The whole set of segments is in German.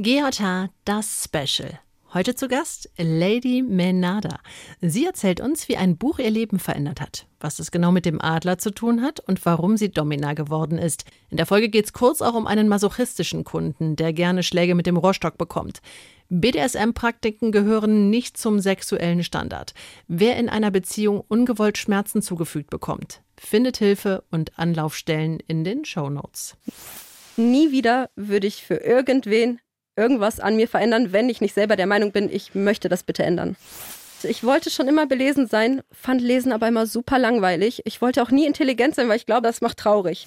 GJH, das Special. Heute zu Gast Lady Menada. Sie erzählt uns, wie ein Buch ihr Leben verändert hat, was es genau mit dem Adler zu tun hat und warum sie Domina geworden ist. In der Folge geht es kurz auch um einen masochistischen Kunden, der gerne Schläge mit dem Rohrstock bekommt. BDSM-Praktiken gehören nicht zum sexuellen Standard. Wer in einer Beziehung ungewollt Schmerzen zugefügt bekommt, findet Hilfe und Anlaufstellen in den Shownotes. Nie wieder würde ich für irgendwen irgendwas an mir verändern, wenn ich nicht selber der Meinung bin, ich möchte das bitte ändern. Ich wollte schon immer belesen sein, fand Lesen aber immer super langweilig. Ich wollte auch nie intelligent sein, weil ich glaube, das macht traurig.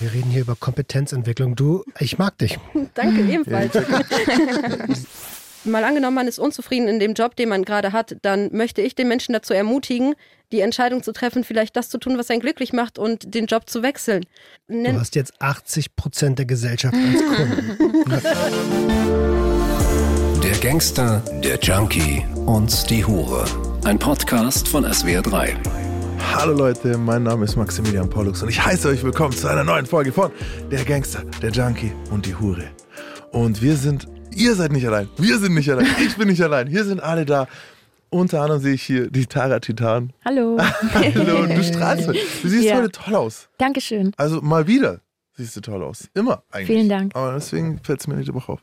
Wir reden hier über Kompetenzentwicklung. Du, ich mag dich. Danke ebenfalls. Mal angenommen, man ist unzufrieden in dem Job, den man gerade hat, dann möchte ich den Menschen dazu ermutigen, die Entscheidung zu treffen, vielleicht das zu tun, was einen glücklich macht und den Job zu wechseln. Nen du hast jetzt 80 Prozent der Gesellschaft als Kunden. der Gangster, der Junkie und die Hure. Ein Podcast von SWR3. Hallo Leute, mein Name ist Maximilian Pollux und ich heiße euch willkommen zu einer neuen Folge von Der Gangster, der Junkie und die Hure. Und wir sind, ihr seid nicht allein, wir sind nicht allein, ich bin nicht allein, hier sind alle da. Unter anderem sehe ich hier die Tara Titan. Hallo. Hallo, du strahlst. Du siehst ja. heute toll aus. Dankeschön. Also mal wieder siehst du toll aus. Immer eigentlich. Vielen Dank. Aber deswegen fällt es mir nicht Woche auf.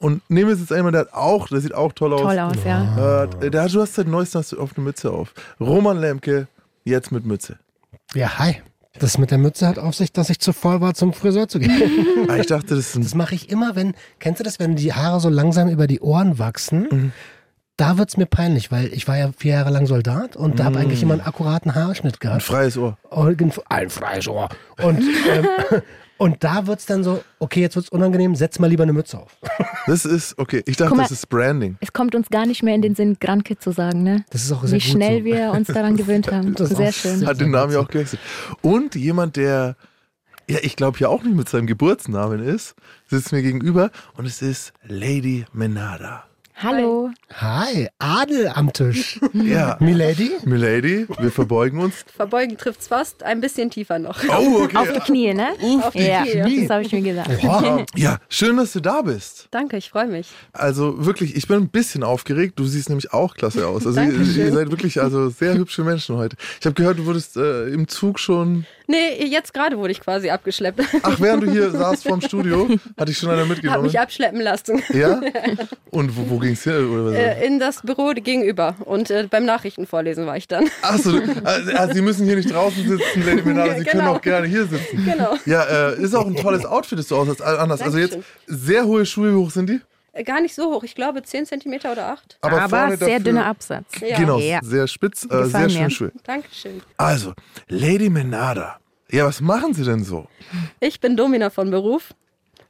Und neben mir sitzt jemand, der hat auch, der sieht auch toll aus. Toll aus, ja. Äh, der, du hast seit neuestem hast du auf eine Mütze auf. Roman Lemke, jetzt mit Mütze. Ja, hi. Das mit der Mütze hat auf sich, dass ich zu voll war, zum Friseur zu gehen. Ah, ich dachte, das ist Das mache ich immer, wenn, kennst du das, wenn die Haare so langsam über die Ohren wachsen? Mhm da wird es mir peinlich, weil ich war ja vier Jahre lang Soldat und da habe eigentlich immer einen akkuraten Haarschnitt gehabt. Ein freies Ohr. Ein freies Ohr. Und, ähm, und da wird es dann so, okay, jetzt wird es unangenehm, setz mal lieber eine Mütze auf. Das ist, okay, ich dachte, mal, das ist Branding. Es kommt uns gar nicht mehr in den Sinn, Granke zu sagen, ne? Das ist auch sehr Wie schnell so. wir uns daran gewöhnt haben. Das sehr schön. Hat den Namen ja auch gewechselt. Und jemand, der ja, ich glaube ja auch nicht mit seinem Geburtsnamen ist, sitzt mir gegenüber und es ist Lady Menada. Hallo. Hi, Adel am Tisch. Ja. Milady? Milady, wir verbeugen uns. Verbeugen trifft's fast, ein bisschen tiefer noch. Oh, okay. Auf die Knie, ne? Auf die ja, Knie. Das habe ich mir gesagt. Wow. Ja, schön, dass du da bist. Danke, ich freue mich. Also wirklich, ich bin ein bisschen aufgeregt. Du siehst nämlich auch klasse aus. Also ihr, ihr, seid wirklich also sehr hübsche Menschen heute. Ich habe gehört, du wurdest äh, im Zug schon. Nee, jetzt gerade wurde ich quasi abgeschleppt. Ach, während du hier saßt vorm Studio, hatte ich schon einer mitgenommen. Hab mich abschleppen lassen. Ja? Und wo, wo ging es hin? Äh, in das Büro gegenüber. Und äh, beim Nachrichtenvorlesen war ich dann. Achso, also, also Sie müssen hier nicht draußen sitzen, Lady Menada. Sie genau. können auch gerne hier sitzen. Genau. Ja, äh, ist auch ein tolles Outfit, das du aushast. Anders. Also jetzt sehr hohe Schuhe, wie hoch sind die? Äh, gar nicht so hoch, ich glaube 10 cm oder 8. Aber, Aber sehr dünner Absatz. Ja. Genau, ja. sehr spitz, äh, sehr schöne Schuhe. Dankeschön. Also, Lady Menada. Ja, was machen Sie denn so? Ich bin Domina von Beruf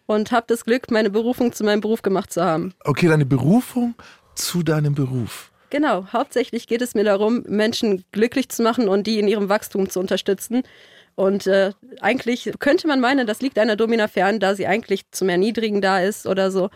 und habe das Glück, meine Berufung zu meinem Beruf gemacht zu haben. Okay, deine Berufung zu deinem Beruf. Genau, hauptsächlich geht es mir darum, Menschen glücklich zu machen und die in ihrem Wachstum zu unterstützen. Und äh, eigentlich könnte man meinen, das liegt einer Domina fern, da sie eigentlich zum Erniedrigen da ist oder so.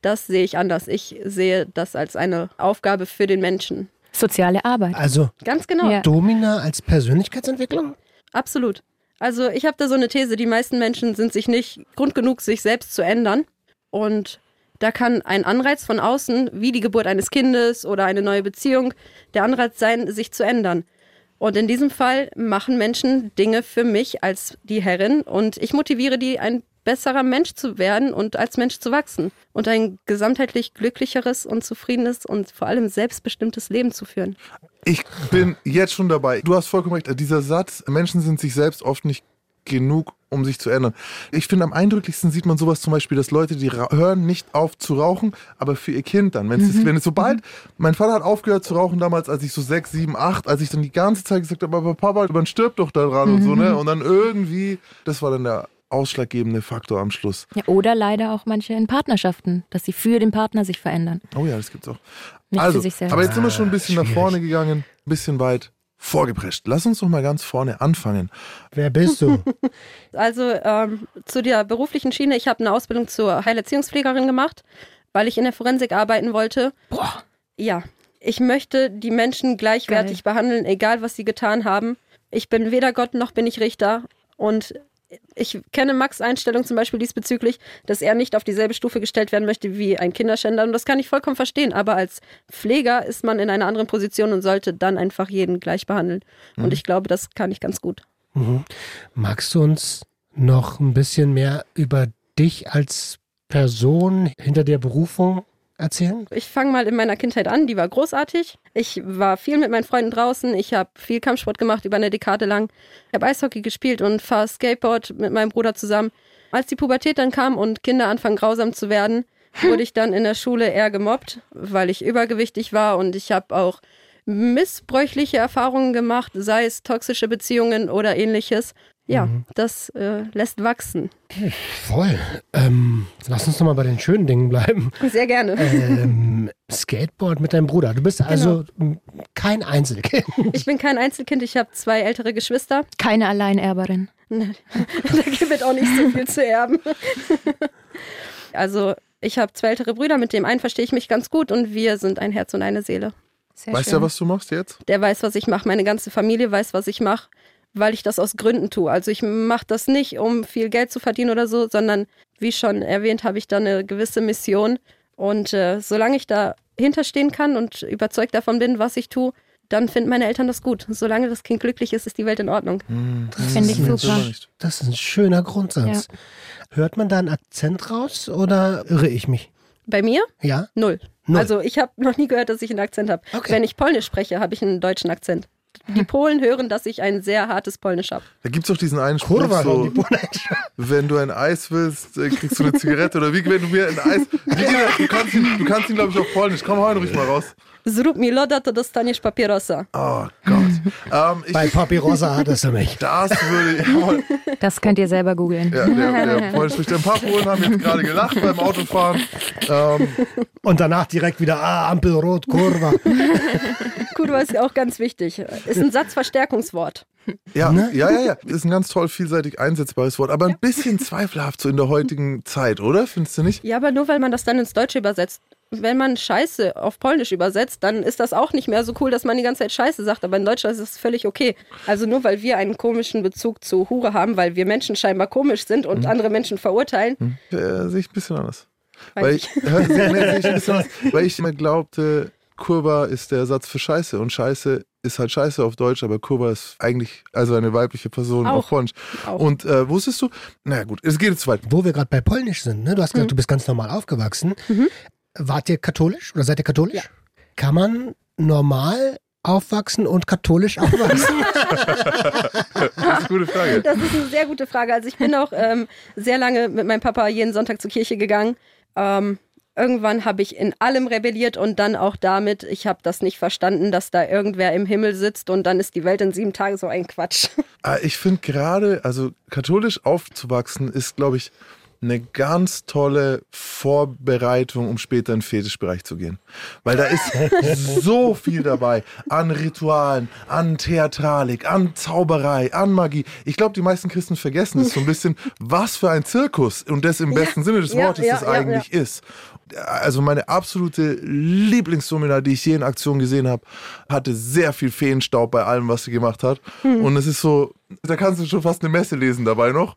Das sehe ich anders. Ich sehe das als eine Aufgabe für den Menschen. Soziale Arbeit. Also ganz genau. Ja. Domina als Persönlichkeitsentwicklung? Absolut. Also ich habe da so eine These, die meisten Menschen sind sich nicht Grund genug, sich selbst zu ändern. Und da kann ein Anreiz von außen, wie die Geburt eines Kindes oder eine neue Beziehung, der Anreiz sein, sich zu ändern. Und in diesem Fall machen Menschen Dinge für mich als die Herrin und ich motiviere die, ein besserer Mensch zu werden und als Mensch zu wachsen und ein gesamtheitlich glücklicheres und zufriedenes und vor allem selbstbestimmtes Leben zu führen. Ich bin jetzt schon dabei. Du hast vollkommen recht. Dieser Satz, Menschen sind sich selbst oft nicht genug, um sich zu ändern. Ich finde, am eindrücklichsten sieht man sowas zum Beispiel, dass Leute, die hören nicht auf zu rauchen, aber für ihr Kind dann. Wenn es, mhm. wenn es sobald, mhm. mein Vater hat aufgehört zu rauchen damals, als ich so sechs, sieben, acht, als ich dann die ganze Zeit gesagt habe, aber Papa, man stirbt doch daran mhm. und so, ne? Mhm. Und dann irgendwie, das war dann der ausschlaggebende Faktor am Schluss. Ja, oder leider auch manche in Partnerschaften, dass sie für den Partner sich verändern. Oh ja, das gibt's auch. Nicht also, für sich selbst. aber jetzt sind wir schon ein bisschen Ah, nach vorne gegangen, ein bisschen weit vorgeprescht. Lass uns doch mal ganz vorne anfangen. Wer bist du? Also ähm, zu der beruflichen Schiene, ich habe eine Ausbildung zur Heilerziehungspflegerin gemacht, weil ich in der Forensik arbeiten wollte. Boah. Ja, ich möchte die Menschen gleichwertig Geil. behandeln, egal was sie getan haben. Ich bin weder Gott noch bin ich Richter und ich kenne Max Einstellung zum Beispiel diesbezüglich, dass er nicht auf dieselbe Stufe gestellt werden möchte wie ein Kinderschänder. Und das kann ich vollkommen verstehen. Aber als Pfleger ist man in einer anderen Position und sollte dann einfach jeden gleich behandeln. Und ich glaube, das kann ich ganz gut. Mhm. Magst du uns noch ein bisschen mehr über dich als Person hinter der Berufung erzählen? Ich fange mal in meiner Kindheit an, die war großartig. Ich war viel mit meinen Freunden draußen, ich habe viel Kampfsport gemacht über eine Dekade lang. Ich habe Eishockey gespielt und fahre Skateboard mit meinem Bruder zusammen. Als die Pubertät dann kam und Kinder anfangen grausam zu werden, wurde ich dann in der Schule eher gemobbt, weil ich übergewichtig war und ich habe auch missbräuchliche Erfahrungen gemacht, sei es toxische Beziehungen oder ähnliches. Ja, das äh, lässt wachsen. Voll. Ähm, lass uns nochmal bei den schönen Dingen bleiben. Sehr gerne. Ähm, Skateboard mit deinem Bruder. Du bist also m, kein Einzelkind. Ich bin kein Einzelkind, ich habe zwei ältere Geschwister. Keine Alleinerberin. da gibt es auch nicht so viel zu erben. Also, ich habe zwei ältere Brüder, mit dem einen verstehe ich mich ganz gut und wir sind ein Herz und eine Seele. Sehr Weißt du schön. ja, was du machst jetzt? Der weiß, was ich mache, meine ganze Familie weiß, was ich mache, weil ich das aus Gründen tue. Also, ich mache das nicht, um viel Geld zu verdienen oder so, sondern wie schon erwähnt, habe ich da eine gewisse Mission. Und äh, solange ich da hinterstehen kann und überzeugt davon bin, was ich tue, dann finden meine Eltern das gut. Solange das Kind glücklich ist, ist die Welt in Ordnung. Finde ich ist ein super. Das ist ein schöner Grundsatz. Hört man da einen Akzent raus oder irre ich mich? Bei mir? Ja? Null. Null. Also ich habe noch nie gehört, dass ich einen Akzent habe. Okay. Wenn ich Polnisch spreche, habe ich einen deutschen Akzent. Die Polen hören, dass ich ein sehr hartes Polnisch habe. Da gibt es doch diesen einen Spruch, Kurva, so, wenn du ein Eis willst, äh, kriegst du eine Zigarette. Oder wie wenn du mir ein Eis... Wie? Du kannst ihn, du kannst ihn glaube ich, auf Polnisch. Komm, hau ihn ruhig mal raus. Zrób mi loda, to dostaniesz papierosa. Oh Gott. ähm, ich, Bei Papi Rosa hattest du mich. das würde ich... Jawohl. Das könnt ihr selber googeln. Ja, der, der Polnisch spricht. Ein paar Polen haben jetzt gerade gelacht beim Autofahren. Ähm, Und danach direkt wieder, ah, Ampel rot, Kurva. Kurwa ist ja auch ganz wichtig. Ist ein Satzverstärkungswort. ja, ja, ja, ja. Ist ein ganz toll vielseitig einsetzbares Wort. Aber ein bisschen zweifelhaft so in der heutigen Zeit, oder? Findest du nicht? Ja, aber nur weil man das dann ins Deutsche übersetzt. Wenn man Scheiße auf Polnisch übersetzt, dann ist das auch nicht mehr so cool, dass man die ganze Zeit Scheiße sagt. Aber in Deutschland ist das völlig okay. Also nur weil wir einen komischen Bezug zu Hure haben, weil wir Menschen scheinbar komisch sind und andere Menschen verurteilen, Äh, sehe ich ein bisschen anders. weiß Weil ich. ich, Hör, nee, ich ein bisschen anders. weil ich immer glaubte, Kurva ist der Ersatz für Scheiße. Und Scheiße ist halt Scheiße auf Deutsch, aber Kurva ist eigentlich also eine weibliche Person Auch. auf Polnisch. Auch. Und äh, wusstest du? Na gut, es geht jetzt weit. Wo wir gerade bei Polnisch sind, ne? du hast gesagt, du bist ganz normal aufgewachsen. Wart ihr katholisch oder seid ihr katholisch? Ja. Kann man normal aufwachsen und katholisch aufwachsen? Das ist eine gute Frage. Das ist eine sehr gute Frage. Also ich bin auch ähm, sehr lange mit meinem Papa jeden Sonntag zur Kirche gegangen. Ähm, irgendwann habe ich in allem rebelliert und dann auch damit, ich habe das nicht verstanden, dass da irgendwer im Himmel sitzt und dann ist die Welt in sieben Tagen so ein Quatsch. Ah, Ich finde gerade, also katholisch aufzuwachsen, ist, glaube ich, eine ganz tolle Vorbereitung, um später in den Fetischbereich zu gehen. Weil da ist so viel dabei an Ritualen, an Theatralik, an Zauberei, an Magie. Ich glaube, die meisten Christen vergessen es so ein bisschen, was für ein Zirkus und das im besten Sinne des ja, Wortes ja, das ja, eigentlich ist. Also meine absolute Lieblingsdomina, die ich je in Aktion gesehen habe, hatte sehr viel Feenstaub bei allem, was sie gemacht hat. Und es ist so, da kannst du schon fast eine Messe lesen dabei noch.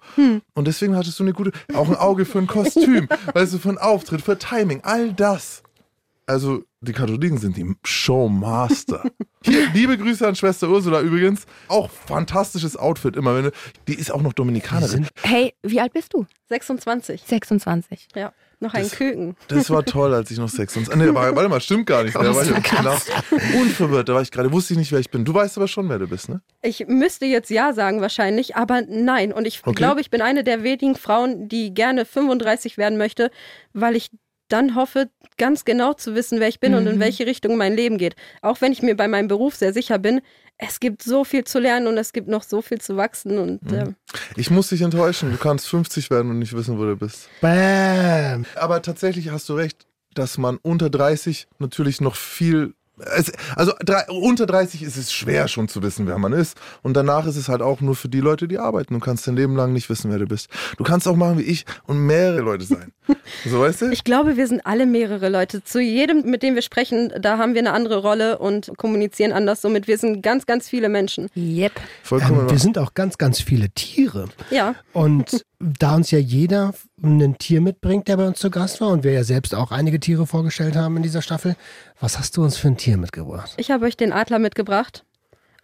Und deswegen hattest du eine gute, auch ein Auge für ein Kostüm, weißt du, für einen Auftritt, für Timing, all das. Also die Katholiken sind die Showmaster. Hier, liebe Grüße an Schwester Ursula übrigens. Auch fantastisches Outfit immer. Wenn du, die ist auch noch Dominikanerin. Hey, wie alt bist du? 26. 26. Ja, noch ein Küken. Das war toll, als ich noch sechs und nee, war, warte mal, stimmt gar nicht. Da war ich genau, unverwirrt, da war ich gerade, wusste ich nicht, wer ich bin. Du weißt aber schon, wer du bist, ne? Ich müsste jetzt ja sagen wahrscheinlich, aber nein. Und ich Okay. glaube, ich bin eine der wenigen Frauen, die gerne 35 werden möchte, weil ich dann hoffe, ganz genau zu wissen, wer ich bin und in welche Richtung mein Leben geht. Auch wenn ich mir bei meinem Beruf sehr sicher bin, es gibt so viel zu lernen und es gibt noch so viel zu wachsen. Und äh, Ich muss dich enttäuschen, du kannst 50 werden und nicht wissen, wo du bist. Bam. Aber tatsächlich hast du recht, dass man unter 30 natürlich noch viel Es, also drei, unter 30 ist es schwer schon zu wissen, wer man ist. Und danach ist es halt auch nur für die Leute, die arbeiten. Du kannst dein Leben lang nicht wissen, wer du bist. Du kannst auch machen wie ich und mehrere Leute sein. So weißt du? Ich glaube, wir sind alle mehrere Leute. Zu jedem, mit dem wir sprechen, da haben wir eine andere Rolle und kommunizieren anders. Somit wir sind ganz, ganz viele Menschen. Yep. Vollkommen Ähm, wir sind auch ganz, ganz viele Tiere. Ja. Und da uns ja jeder ein Tier mitbringt, der bei uns zu Gast war und wir ja selbst auch einige Tiere vorgestellt haben in dieser Staffel, was hast du uns für ein Tier mitgebracht? Ich habe euch den Adler mitgebracht.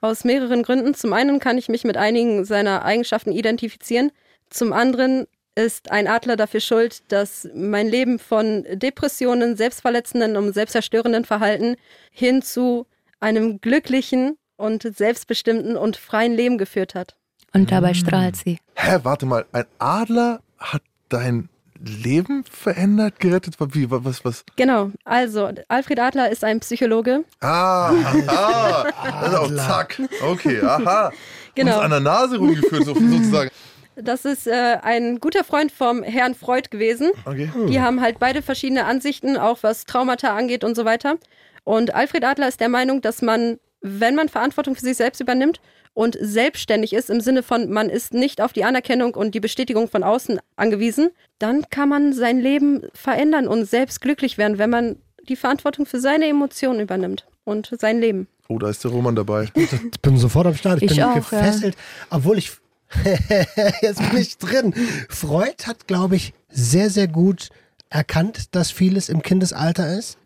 Aus mehreren Gründen. Zum einen kann ich mich mit einigen seiner Eigenschaften identifizieren. Zum anderen ist ein Adler dafür schuld, dass mein Leben von Depressionen, selbstverletzenden und selbstzerstörenden Verhalten hin zu einem glücklichen und selbstbestimmten und freien Leben geführt hat. Und dabei strahlt sie. Hä, warte mal, ein Adler hat dein Leben verändert, gerettet? Wie, was, was? Genau, also Alfred Adler ist ein Psychologe. Ah, ah, das ist auch zack. Okay, aha. Genau. Uns an der Nase rumgeführt, so, sozusagen. Das ist äh, ein guter Freund vom Herrn Freud gewesen. Okay. Die haben halt beide verschiedene Ansichten, auch was Traumata angeht und so weiter. Und Alfred Adler ist der Meinung, dass man, wenn man Verantwortung für sich selbst übernimmt und selbstständig ist, im Sinne von, man ist nicht auf die Anerkennung und die Bestätigung von außen angewiesen, dann kann man sein Leben verändern und selbst glücklich werden, wenn man die Verantwortung für seine Emotionen übernimmt und sein Leben. Oh, da ist der Roman dabei. Ich bin sofort am Start, ich, Ich bin auch, gefesselt, obwohl ich jetzt bin ich drin. Freud hat, glaube ich, sehr, sehr gut erkannt, dass vieles im Kindesalter ist.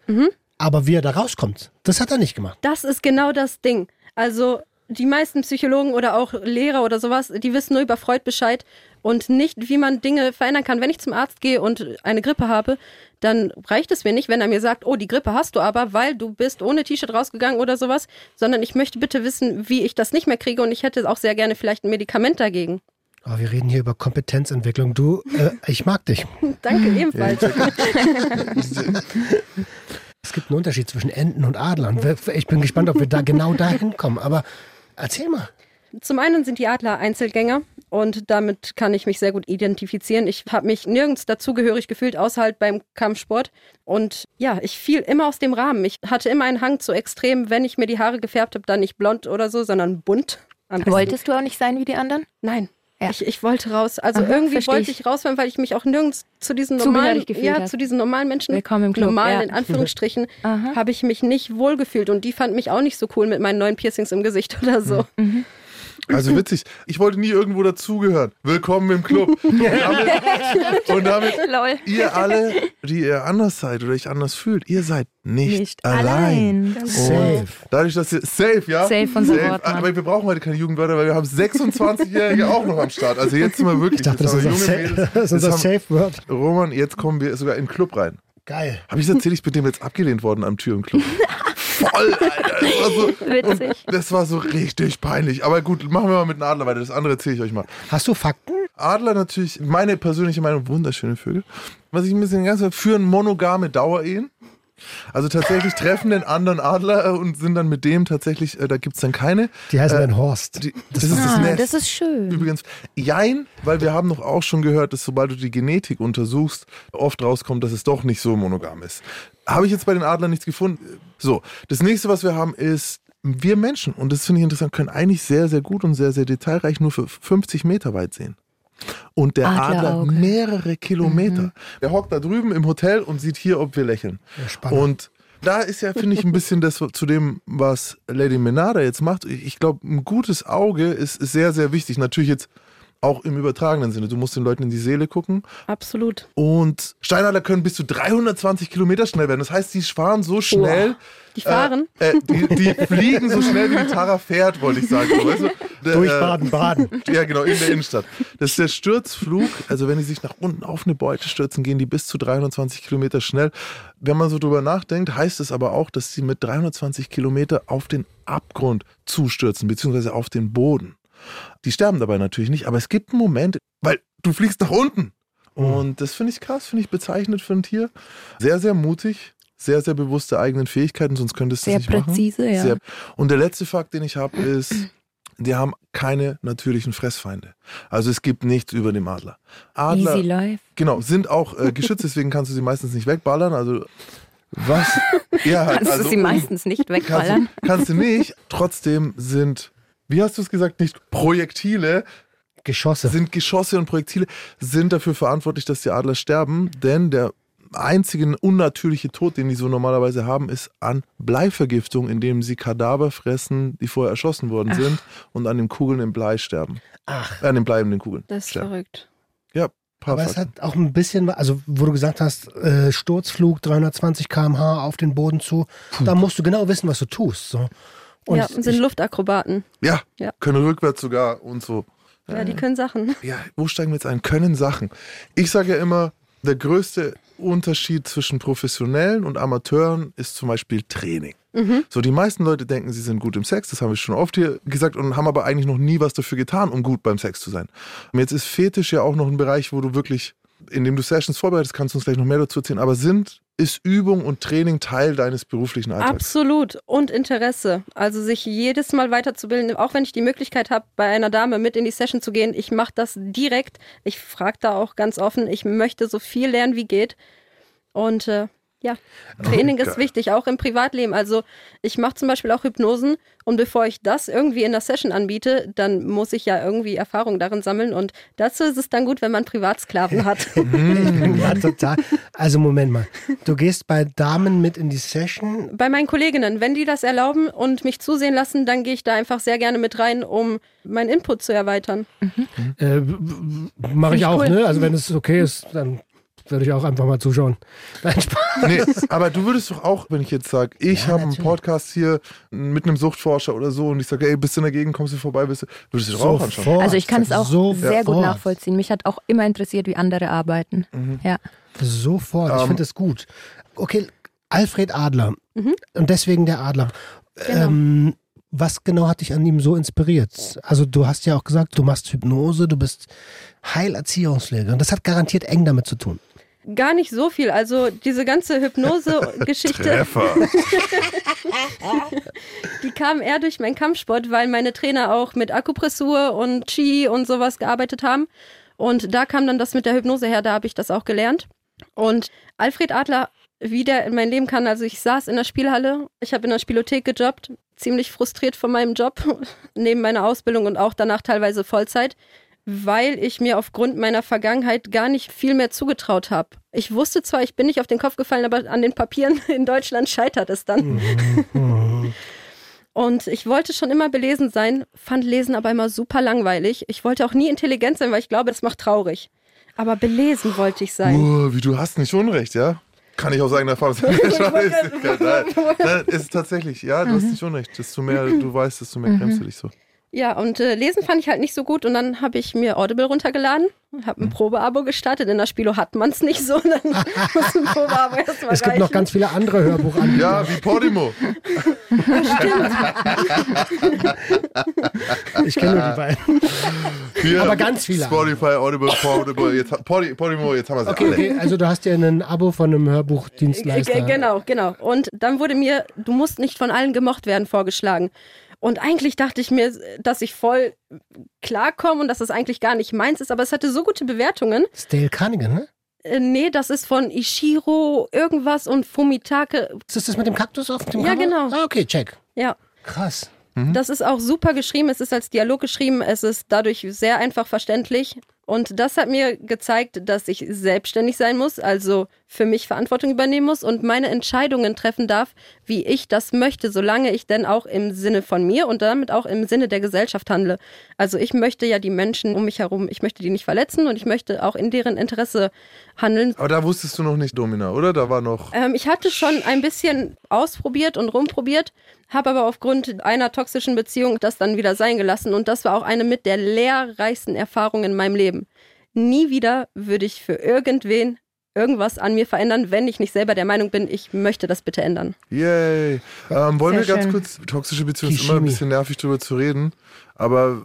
Aber wie er da rauskommt, das hat er nicht gemacht. Das ist genau das Ding. Also die meisten Psychologen oder auch Lehrer oder sowas, die wissen nur über Freud Bescheid und nicht, wie man Dinge verändern kann. Wenn ich zum Arzt gehe und eine Grippe habe, dann reicht es mir nicht, wenn er mir sagt, oh, die Grippe hast du aber, weil du bist ohne T-Shirt rausgegangen oder sowas, sondern ich möchte bitte wissen, wie ich das nicht mehr kriege und ich hätte auch sehr gerne vielleicht ein Medikament dagegen. Oh, wir reden hier über Kompetenzentwicklung. Du, äh, ich mag dich. Danke ebenfalls. Es gibt einen Unterschied zwischen Enten und Adlern. Ich bin gespannt, ob wir da genau dahin kommen. Aber erzähl mal. Zum einen sind die Adler Einzelgänger und damit kann ich mich sehr gut identifizieren. Ich habe mich nirgends dazugehörig gefühlt, außer halt beim Kampfsport. Und ja, ich fiel immer aus dem Rahmen. Ich hatte immer einen Hang zu extrem, wenn ich mir die Haare gefärbt habe, dann nicht blond oder so, sondern bunt. Wolltest du auch nicht sein wie die anderen? Nein. Ja. Ich, ich wollte raus. Also Aha, irgendwie wollte ich. ich raus, weil ich mich auch nirgends zu diesen normalen, ja, zu diesen normalen Menschen, Willkommen im Club, normalen ja. in Anführungsstrichen, habe ich mich nicht wohlgefühlt und die fand mich auch nicht so cool mit meinen neuen Piercings im Gesicht oder so. Also witzig. Ich wollte nie irgendwo dazugehören. Willkommen im Club. Und damit, und damit ihr alle, die ihr anders seid oder euch anders fühlt, ihr seid nicht, allein. Und Safe. Dadurch, dass ihr safe, ja? Safe Wort, Mann. Aber wir brauchen heute keine Jugendwörter, weil wir haben 26-Jährige auch noch am Start. Also jetzt sind wir wirklich. Ich dachte, das ist Mädels. das ist unser Jetzt haben- Safe Word. Roman, jetzt kommen wir sogar in den Club rein. Geil. Habe ich das erzählt, ich bin dem jetzt abgelehnt worden am Tür im Club. Voll, Alter. Das war, so, Witzig. das war so richtig peinlich. Aber gut, machen wir mal mit einem Adler weiter. Das andere erzähle ich euch mal. Hast du Fakten? Adler natürlich, meine persönliche Meinung, wunderschöne Vögel. Was ich ein bisschen ganz führen monogame Dauerehen. Also tatsächlich treffen den anderen Adler äh, und sind dann mit dem tatsächlich, äh, da gibt es dann keine. Die heißen Äh, dann Horst. Die, das, ist das Ah, Nest. das ist schön. Übrigens, jein, weil wir haben doch auch schon gehört, dass sobald du die Genetik untersuchst, oft rauskommt, dass es doch nicht so monogam ist. Habe ich jetzt bei den Adlern nichts gefunden. So, das nächste, was wir haben, ist wir Menschen, und das finde ich interessant, können eigentlich sehr, sehr gut und sehr, sehr detailreich nur für 50 Meter weit sehen. Und der Adler mehrere Kilometer. Der hockt da drüben im Hotel und sieht hier, ob wir lächeln. spannend. und da ist ja, finde ich, ein bisschen das zu dem, was Lady Menada jetzt macht. Ich ich glaube, ein gutes Auge ist, ist sehr, sehr wichtig. Natürlich jetzt auch im übertragenen Sinne. Du musst den Leuten in die Seele gucken. Absolut. Und Steinadler können bis zu 320 Kilometer schnell werden. Das heißt, die fahren so schnell. Die fahren? Äh, äh, die, die fliegen so schnell, wie die Tara fährt, wollte ich sagen. So, weißt du? Durch äh, Baden-Baden. ja, genau, in der Innenstadt. Das ist der Sturzflug. Also, wenn die sich nach unten auf eine Beute stürzen, gehen die bis zu 320 Kilometer schnell. Wenn man so drüber nachdenkt, heißt es aber auch, dass sie mit 320 Kilometer auf den Abgrund zustürzen, beziehungsweise auf den Boden. Die sterben dabei natürlich nicht, aber es gibt einen Moment, weil du fliegst nach unten. Und das finde ich krass, finde ich bezeichnend für ein Tier. Sehr, sehr mutig, sehr, sehr bewusst der eigenen Fähigkeiten, sonst könntest du Sehr es nicht machen. präzise, ja. Sehr. Und der letzte Fakt, den ich habe, ist, die haben keine natürlichen Fressfeinde. Also es gibt nichts über dem Adler. Adler, Easy life. genau, sind auch äh, geschützt, deswegen kannst du sie meistens nicht wegballern. Also Was? Ja, Kannst also du sie meistens nicht kannst, wegballern. du- kannst du nicht. Trotzdem sind, wie hast du es gesagt, nicht Projektile, Geschosse. sind Geschosse und Projektile, sind dafür verantwortlich, dass die Adler sterben, denn der einzige unnatürliche Tod, den die so normalerweise haben, ist an Bleivergiftung, indem sie Kadaver fressen, die vorher erschossen worden sind und an den Kugeln im Blei sterben. Ach. Äh, an den bleibenden Kugeln. Das ist sterben. verrückt. Ja, paar Aber es Fakten. hat auch ein bisschen, also wo du gesagt hast, äh, Sturzflug 320 km/h auf den Boden zu, da musst du genau wissen, was du tust. So. Und ja, sind ich, Luftakrobaten. Ja, Ja. können rückwärts sogar und so. Ja, die können Sachen. Ja, wo steigen wir jetzt ein? Können Sachen. Ich sage ja immer, der größte Unterschied zwischen Professionellen und Amateuren ist zum Beispiel Training. So, die meisten Leute denken, sie sind gut im Sex, das haben wir schon oft hier gesagt und haben aber eigentlich noch nie was dafür getan, um gut beim Sex zu sein. Und jetzt ist Fetisch ja auch noch ein Bereich, wo du wirklich, indem du Sessions vorbereitest, kannst du uns vielleicht noch mehr dazu erzählen, aber sind, ist Übung und Training Teil deines beruflichen Alltags? Absolut. Und Interesse. Also sich jedes Mal weiterzubilden, auch wenn ich die Möglichkeit habe, bei einer Dame mit in die Session zu gehen, ich mache das direkt. Ich frage da auch ganz offen, ich möchte so viel lernen, wie geht. Und äh, ja, Training ist geil. wichtig, auch im Privatleben. Also ich mache zum Beispiel auch Hypnosen und bevor ich das irgendwie in der Session anbiete, dann muss ich ja irgendwie Erfahrung darin sammeln und dazu ist es dann gut, wenn man Privatsklaven hat. ja, total. Also Moment mal, du gehst bei Damen mit in die Session. Bei meinen Kolleginnen, wenn die das erlauben und mich zusehen lassen, dann gehe ich da einfach sehr gerne mit rein, um meinen Input zu erweitern. Äh, Mache ich ich auch, cool. ne? Also wenn es okay ist, dann würde ich auch einfach mal zuschauen. Nein, Spaß. Nee, aber du würdest doch auch, wenn ich jetzt sage, ich Ja, habe einen. Podcast hier mit einem Suchtforscher oder so und ich sage, ey, bist du in der Gegend, kommst du vorbei, bist du, würdest du doch auch anschauen. Also ich kann es auch Sofort. sehr gut nachvollziehen. Mich hat auch immer interessiert, wie andere arbeiten. Ja. Sofort, ich Ähm, finde es gut. Okay, Alfred Adler. Mhm. Und deswegen der Adler. Genau. Ähm, was genau hat dich an ihm so inspiriert? Also du hast ja auch gesagt, du machst Hypnose, du bist Heilerziehungslehrerin. Das hat garantiert eng damit zu tun. Gar nicht so viel. Also diese ganze Hypnose-Geschichte, die kam eher durch meinen Kampfsport, weil meine Trainer auch mit Akupressur und Chi und sowas gearbeitet haben. Und da kam dann das mit der Hypnose her, da habe ich das auch gelernt. Und Alfred Adler, wie der in mein Leben kann, also ich saß in der Spielhalle, ich habe in der Spielothek gejobbt, ziemlich frustriert von meinem Job, neben meiner Ausbildung und auch danach teilweise Vollzeit, weil ich mir aufgrund meiner Vergangenheit gar nicht viel mehr zugetraut habe. Ich wusste zwar, ich bin nicht auf den Kopf gefallen, aber an den Papieren in Deutschland scheitert es dann. Und ich wollte schon immer belesen sein, fand Lesen aber immer super langweilig. Ich wollte auch nie intelligent sein, weil ich glaube, das macht traurig. Aber belesen wollte ich sein. Uh, wie du hast nicht Unrecht, ja? Kann ich aus eigener Erfahrung sagen. Scheiße. Nein, es ist tatsächlich, ja, du hast nicht Unrecht. Desto mehr du weißt, desto mehr grenzt du dich so. Ja, und äh, lesen fand ich halt nicht so gut und dann habe ich mir Audible runtergeladen, habe Hm. ein Probeabo gestartet. In der Spilo hat man es nicht so, dann muss ein Probeabo erstmal Es gibt noch ganz viele andere Hörbuchanbieter. Ja, wie Podimo. Ich kenne nur die beiden. Hier, Aber ganz viele Spotify, Audible, Podimo, jetzt, Podi- Podimo, jetzt haben wir sie Okay, alle. okay, also du hast ja ein Abo von einem Hörbuchdienstleister. G- Genau, genau. Und dann wurde mir, du musst nicht von allen gemocht werden, vorgeschlagen. Und eigentlich dachte ich mir, dass ich voll klarkomme und dass das eigentlich gar nicht meins ist, aber es hatte so gute Bewertungen. Dale Carnegie, ne? Äh, nee, das ist von Ishiro irgendwas und Fumitake. Ist das das mit dem Kaktus auf dem Ja, Cover? genau. Ah, okay, check. Ja, Krass. das ist auch super geschrieben. Es ist als Dialog geschrieben. Es ist dadurch sehr einfach verständlich. Und das hat mir gezeigt, dass ich selbstständig sein muss, also für mich Verantwortung übernehmen muss und meine Entscheidungen treffen darf, wie ich das möchte, solange ich denn auch im Sinne von mir und damit auch im Sinne der Gesellschaft handle. Also ich möchte ja die Menschen um mich herum, ich möchte die nicht verletzen und ich möchte auch in deren Interesse handeln. Aber da wusstest du noch nicht Domina, oder? Da war noch. Ähm, ich hatte schon ein bisschen ausprobiert und rumprobiert, habe aber aufgrund einer toxischen Beziehung das dann wieder sein gelassen. Und das war auch eine mit der lehrreichsten Erfahrungen in meinem Leben. Nie wieder würde ich für irgendwen irgendwas an mir verändern, wenn ich nicht selber der Meinung bin, ich möchte das bitte ändern. Yay. Ähm, wollen Sehr wir ganz schön. kurz, toxische Beziehung ist immer ein bisschen nervig drüber zu reden, aber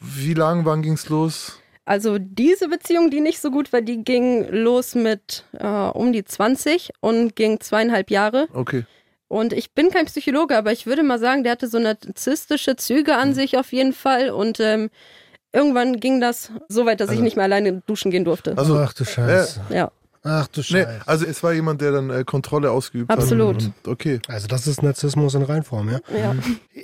wie lang, wann ging's los? Also diese Beziehung, die nicht so gut war, die ging los mit äh, um die 20 und ging zweieinhalb Jahre. Okay. Und ich bin kein Psychologe, aber ich würde mal sagen, der hatte so narzisstische Züge an sich auf jeden Fall. Und ähm, irgendwann ging das so weit, dass ich Also- nicht mehr alleine duschen gehen durfte. Also, Ach du Scheiße. ja. Ach du Nee, Scheiße. also es war jemand, der dann äh, Kontrolle ausgeübt Absolut. hat. und- Okay. Also das ist Narzissmus in Reinform, ja? Ja.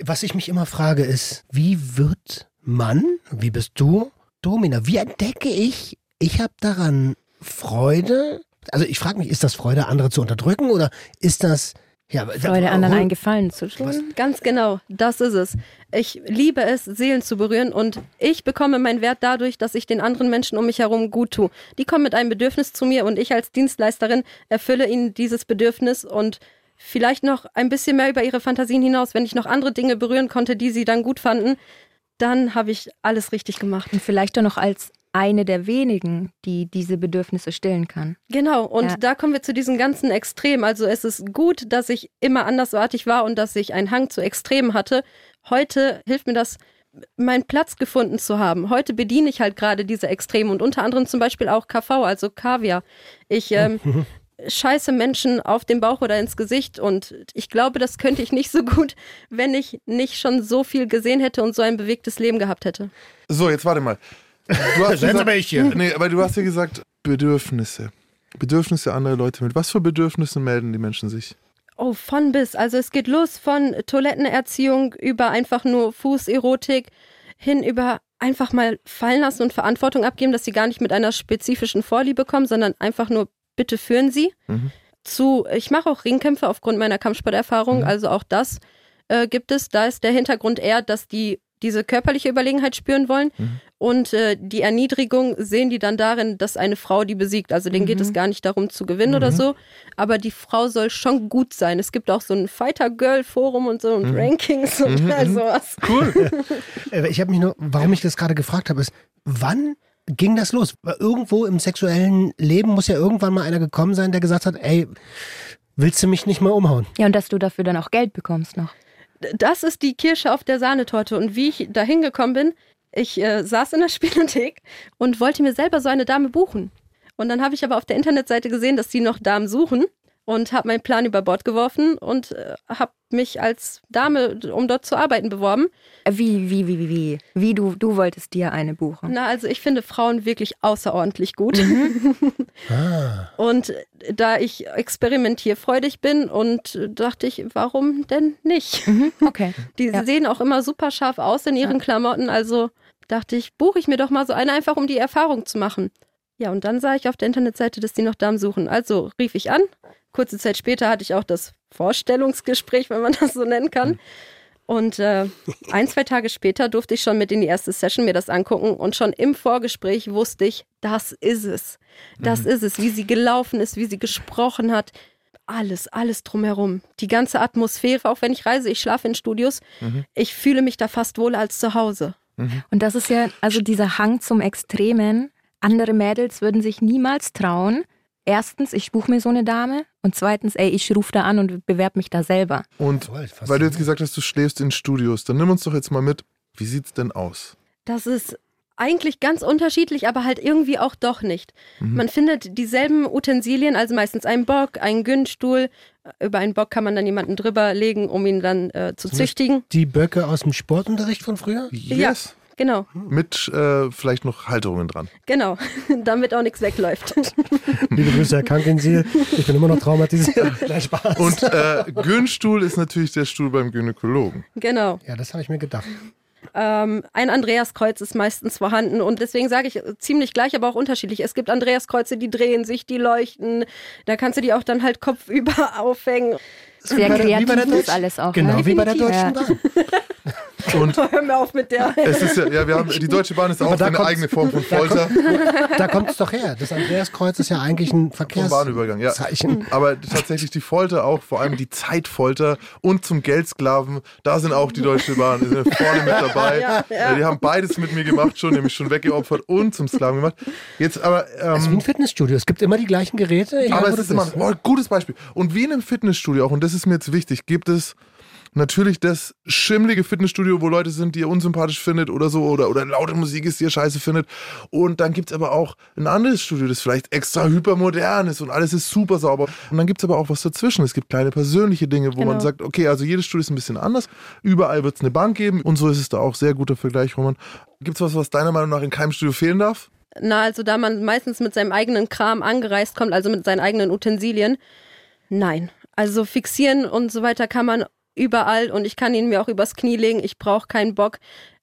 Was ich mich immer frage ist, wie wird man, wie bist du, Domina, wie entdecke ich, ich habe daran Freude? Also ich frage mich, ist das Freude, andere zu unterdrücken oder ist das... Ja, Freude, anderen hol- einen Gefallen zu tun. Ganz genau, das ist es. Ich liebe es, Seelen zu berühren und ich bekomme meinen Wert dadurch, dass ich den anderen Menschen um mich herum gut tue. Die kommen mit einem Bedürfnis zu mir und ich als Dienstleisterin erfülle ihnen dieses Bedürfnis und vielleicht noch ein bisschen mehr über ihre Fantasien hinaus. Wenn ich noch andere Dinge berühren konnte, die sie dann gut fanden, dann habe ich alles richtig gemacht. Und vielleicht auch noch als eine der wenigen, die diese Bedürfnisse stillen kann. Genau, und Ja. da kommen wir zu diesen ganzen Extremen. Also es ist gut, dass ich immer andersartig war und dass ich einen Hang zu Extremen hatte. Heute hilft mir das, meinen Platz gefunden zu haben. Heute bediene ich halt gerade diese Extremen und unter anderem zum Beispiel auch KV, also Kaviar. Ich ähm, scheiße Menschen auf den Bauch oder ins Gesicht und ich glaube, das könnte ich nicht so gut, wenn ich nicht schon so viel gesehen hätte und so ein bewegtes Leben gehabt hätte. So, jetzt warte mal. Du hast Sie aber ich hier. Nee, aber du hast ja gesagt, Bedürfnisse. Bedürfnisse anderer Leute mit. Was für Bedürfnisse melden die Menschen sich? Oh, von bis. Also es geht los von Toilettenerziehung über einfach nur Fußerotik hin über einfach mal fallen lassen und Verantwortung abgeben, dass sie gar nicht mit einer spezifischen Vorliebe kommen, sondern einfach nur bitte führen sie. Mhm. Zu, ich mache auch Ringkämpfe aufgrund meiner Kampfsporterfahrung, also auch das äh, gibt es. Da ist der Hintergrund eher, dass die diese körperliche Überlegenheit spüren wollen und äh, die Erniedrigung sehen die dann darin, dass eine Frau die besiegt. Also denen geht es gar nicht darum zu gewinnen oder so, aber die Frau soll schon gut sein. Es gibt auch so ein Fighter-Girl-Forum und so und Rankings und all sowas. Äh, Ich habe mich nur, warum ich das gerade gefragt habe, ist, wann ging das los? Irgendwo im sexuellen Leben muss ja irgendwann mal einer gekommen sein, der gesagt hat, ey, willst du mich nicht mal umhauen? Ja, und dass du dafür dann auch Geld bekommst noch. Das ist die Kirsche auf der Sahnetorte und wie ich da hingekommen bin, ich äh, saß in der Spielothek und wollte mir selber so eine Dame buchen. Und dann habe ich aber auf der Internetseite gesehen, dass sie noch Damen suchen und habe meinen Plan über Bord geworfen und äh, habe mich als Dame, um dort zu arbeiten, beworben. Äh, Wie, wie, wie, wie, wie? Wie du, du wolltest dir eine buchen. Na, also ich finde Frauen wirklich außerordentlich gut. Ah. Und da ich experimentierfreudig bin und dachte ich, warum denn nicht? Mhm, okay. Die Ja. sehen auch immer super scharf aus in ihren Klamotten, also dachte ich, buche ich mir doch mal so eine, einfach um die Erfahrung zu machen. Ja, und dann sah ich auf der Internetseite, dass die noch Damen suchen. Also rief ich an. Kurze Zeit später hatte ich auch das Vorstellungsgespräch, wenn man das so nennen kann. Und äh, ein, zwei Tage später durfte ich schon mit in die erste Session mir das angucken und schon im Vorgespräch wusste ich, das ist es. Das ist es, wie sie gelaufen ist, wie sie gesprochen hat. Alles, alles drumherum. Die ganze Atmosphäre, auch wenn ich reise, ich schlafe in Studios, ich fühle mich da fast wohler als zu Hause. Und das ist ja, also dieser Hang zum Extremen. Andere Mädels würden sich niemals trauen. Erstens, ich buche mir so eine Dame. Und zweitens, ey, ich rufe da an und bewerbe mich da selber. Und weil du jetzt gesagt hast, du schläfst in Studios, dann nimm uns doch jetzt mal mit. Wie sieht's denn aus? Das ist eigentlich ganz unterschiedlich, aber halt irgendwie auch doch nicht. Man findet dieselben Utensilien, also meistens einen Bock, einen Günststuhl. Über einen Bock kann man dann jemanden drüber legen, um ihn dann äh, zu züchtigen. Die Böcke aus dem Sportunterricht von früher? Yes. Genau, Mit äh, vielleicht noch Halterungen dran. genau, damit auch nichts wegläuft. Liebe Grüße, Herr Kankensiel. Ich bin immer noch traumatisiert. Nein, Spaß. Und äh, Gynstuhl ist natürlich der Stuhl beim Gynäkologen. genau. ja, das habe ich mir gedacht. Ähm, ein Andreaskreuz ist meistens vorhanden und deswegen sage ich äh, ziemlich gleich, aber auch unterschiedlich. Es gibt Andreaskreuze, die drehen sich, die leuchten. Da kannst du die auch dann halt kopfüber aufhängen. Sehr kreativ ist alles auch. Genau, ne? wie bei der. Deutschen Bahn. Und Hör mir auf mit der. es ist ja, ja, wir haben, die Deutsche Bahn ist auch eine eigene Form von Folter. Da kommt es doch her. Das Andreaskreuz ist ja eigentlich ein Bahnübergang, ja. Verkehrszeichen. Aber tatsächlich die Folter auch, vor allem die Zeitfolter und zum Geldsklaven, da sind auch die Deutsche Bahn, die sind vorne mit dabei. Ja, ja. Die haben beides mit mir gemacht schon, nämlich schon weggeopfert und zum Sklaven gemacht. Jetzt aber, Das ist wie ähm, ein Fitnessstudio. Es gibt immer die gleichen Geräte. egal, aber es ist immer, bist. oh, gutes Beispiel. Und wie in einem Fitnessstudio auch, und das ist mir jetzt wichtig, gibt es natürlich das schimmlige Fitnessstudio, wo Leute sind, die ihr unsympathisch findet oder so, oder, oder laute Musik ist, die ihr scheiße findet. Und dann gibt es aber auch ein anderes Studio, das vielleicht extra hypermodern ist und alles ist super sauber. Und dann gibt es aber auch was dazwischen. Es gibt kleine persönliche Dinge, wo man Genau. sagt, okay, also jedes Studio ist ein bisschen anders. Überall wird es eine Bank geben und so ist es da auch sehr guter Vergleich, Roman. Gibt es was, was deiner Meinung nach in keinem Studio fehlen darf? Na, also da man meistens mit seinem eigenen Kram angereist kommt, also mit seinen eigenen Utensilien, nein. Also fixieren und so weiter kann man überall und ich kann ihn mir auch übers Knie legen. Ich brauche keinen Bock.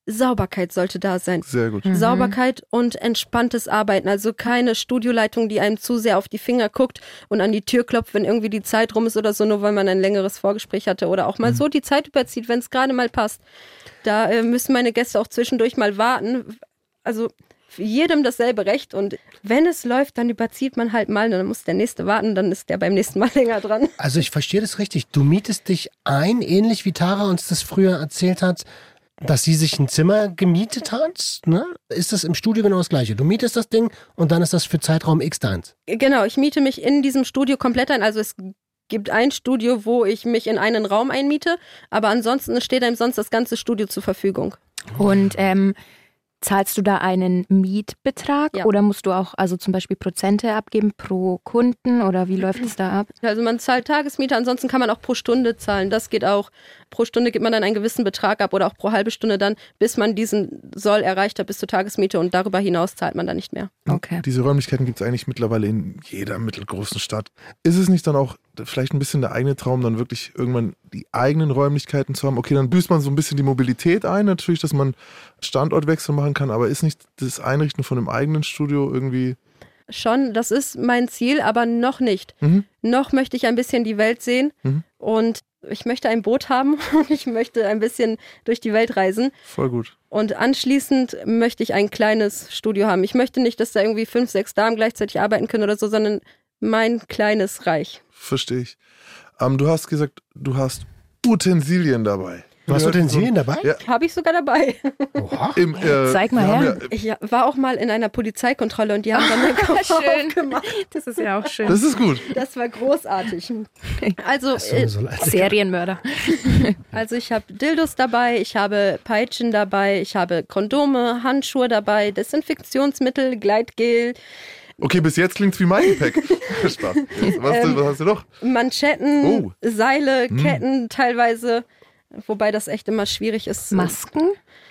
Sauberkeit sollte da sein. Sehr gut. Mhm. Sauberkeit und entspanntes Arbeiten. Also keine Studioleitung, die einem zu sehr auf die Finger guckt und an die Tür klopft, wenn irgendwie die Zeit rum ist oder so, nur weil man ein längeres Vorgespräch hatte oder auch mal so die Zeit überzieht, wenn es gerade mal passt. Da äh, müssen meine Gäste auch zwischendurch mal warten. Also jedem dasselbe Recht und wenn es läuft, dann überzieht man halt mal, dann muss der nächste warten, dann ist der beim nächsten Mal länger dran. Also ich verstehe das richtig. Du mietest dich ein, ähnlich wie Tara uns das früher erzählt hat, dass sie sich ein Zimmer gemietet hat. Ne? Ist das im Studio genau das gleiche? Du mietest das Ding und dann ist das für Zeitraum X deins. Genau, ich miete mich in diesem Studio komplett ein. Also es gibt ein Studio, wo ich mich in einen Raum einmiete, aber ansonsten steht einem sonst das ganze Studio zur Verfügung. Und ähm, zahlst du da einen Mietbetrag Ja. oder musst du auch also zum Beispiel Prozente abgeben pro Kunden oder wie läuft es da ab? Also man zahlt Tagesmiete, ansonsten kann man auch pro Stunde zahlen. Das geht auch. Pro Stunde gibt man dann einen gewissen Betrag ab oder auch pro halbe Stunde dann, bis man diesen Soll erreicht hat bis zur Tagesmiete und darüber hinaus zahlt man dann nicht mehr. Okay. Diese Räumlichkeiten gibt es eigentlich mittlerweile in jeder mittelgroßen Stadt. Ist es nicht dann auch vielleicht ein bisschen der eigene Traum, dann wirklich irgendwann die eigenen Räumlichkeiten zu haben? Okay, dann büßt man so ein bisschen die Mobilität ein, natürlich, dass man Standortwechsel machen kann, aber ist nicht das Einrichten von einem eigenen Studio irgendwie. Schon, das ist mein Ziel, aber noch nicht. Mhm. Noch möchte ich ein bisschen die Welt sehen Mhm. und ich möchte ein Boot haben und ich möchte ein bisschen durch die Welt reisen. Voll gut. Und anschließend möchte ich ein kleines Studio haben. Ich möchte nicht, dass da irgendwie fünf, sechs Damen gleichzeitig arbeiten können oder so, sondern mein kleines Reich. Verstehe ich. Ähm, du hast gesagt, du hast Utensilien dabei. Du hast Gehört Utensilien dabei? Ja. Habe ich sogar dabei. Oha. Im, äh, Zeig mal her. Ja, Ich war auch mal in einer Polizeikontrolle und die haben dann meinen Koffer Schön. aufgemacht. Das ist ja auch schön. das ist gut. Das war großartig. Also, So, äh. Serienmörder. also ich habe Dildos dabei, ich habe Peitschen dabei, ich habe Kondome, Handschuhe dabei, Desinfektionsmittel, Gleitgel, Okay, bis jetzt klingt's wie mein Gepäck. Spaß. Was, Ähm, was hast du noch? Manschetten, Oh. Seile, Hm. Ketten teilweise. Wobei das echt immer schwierig ist. Masken?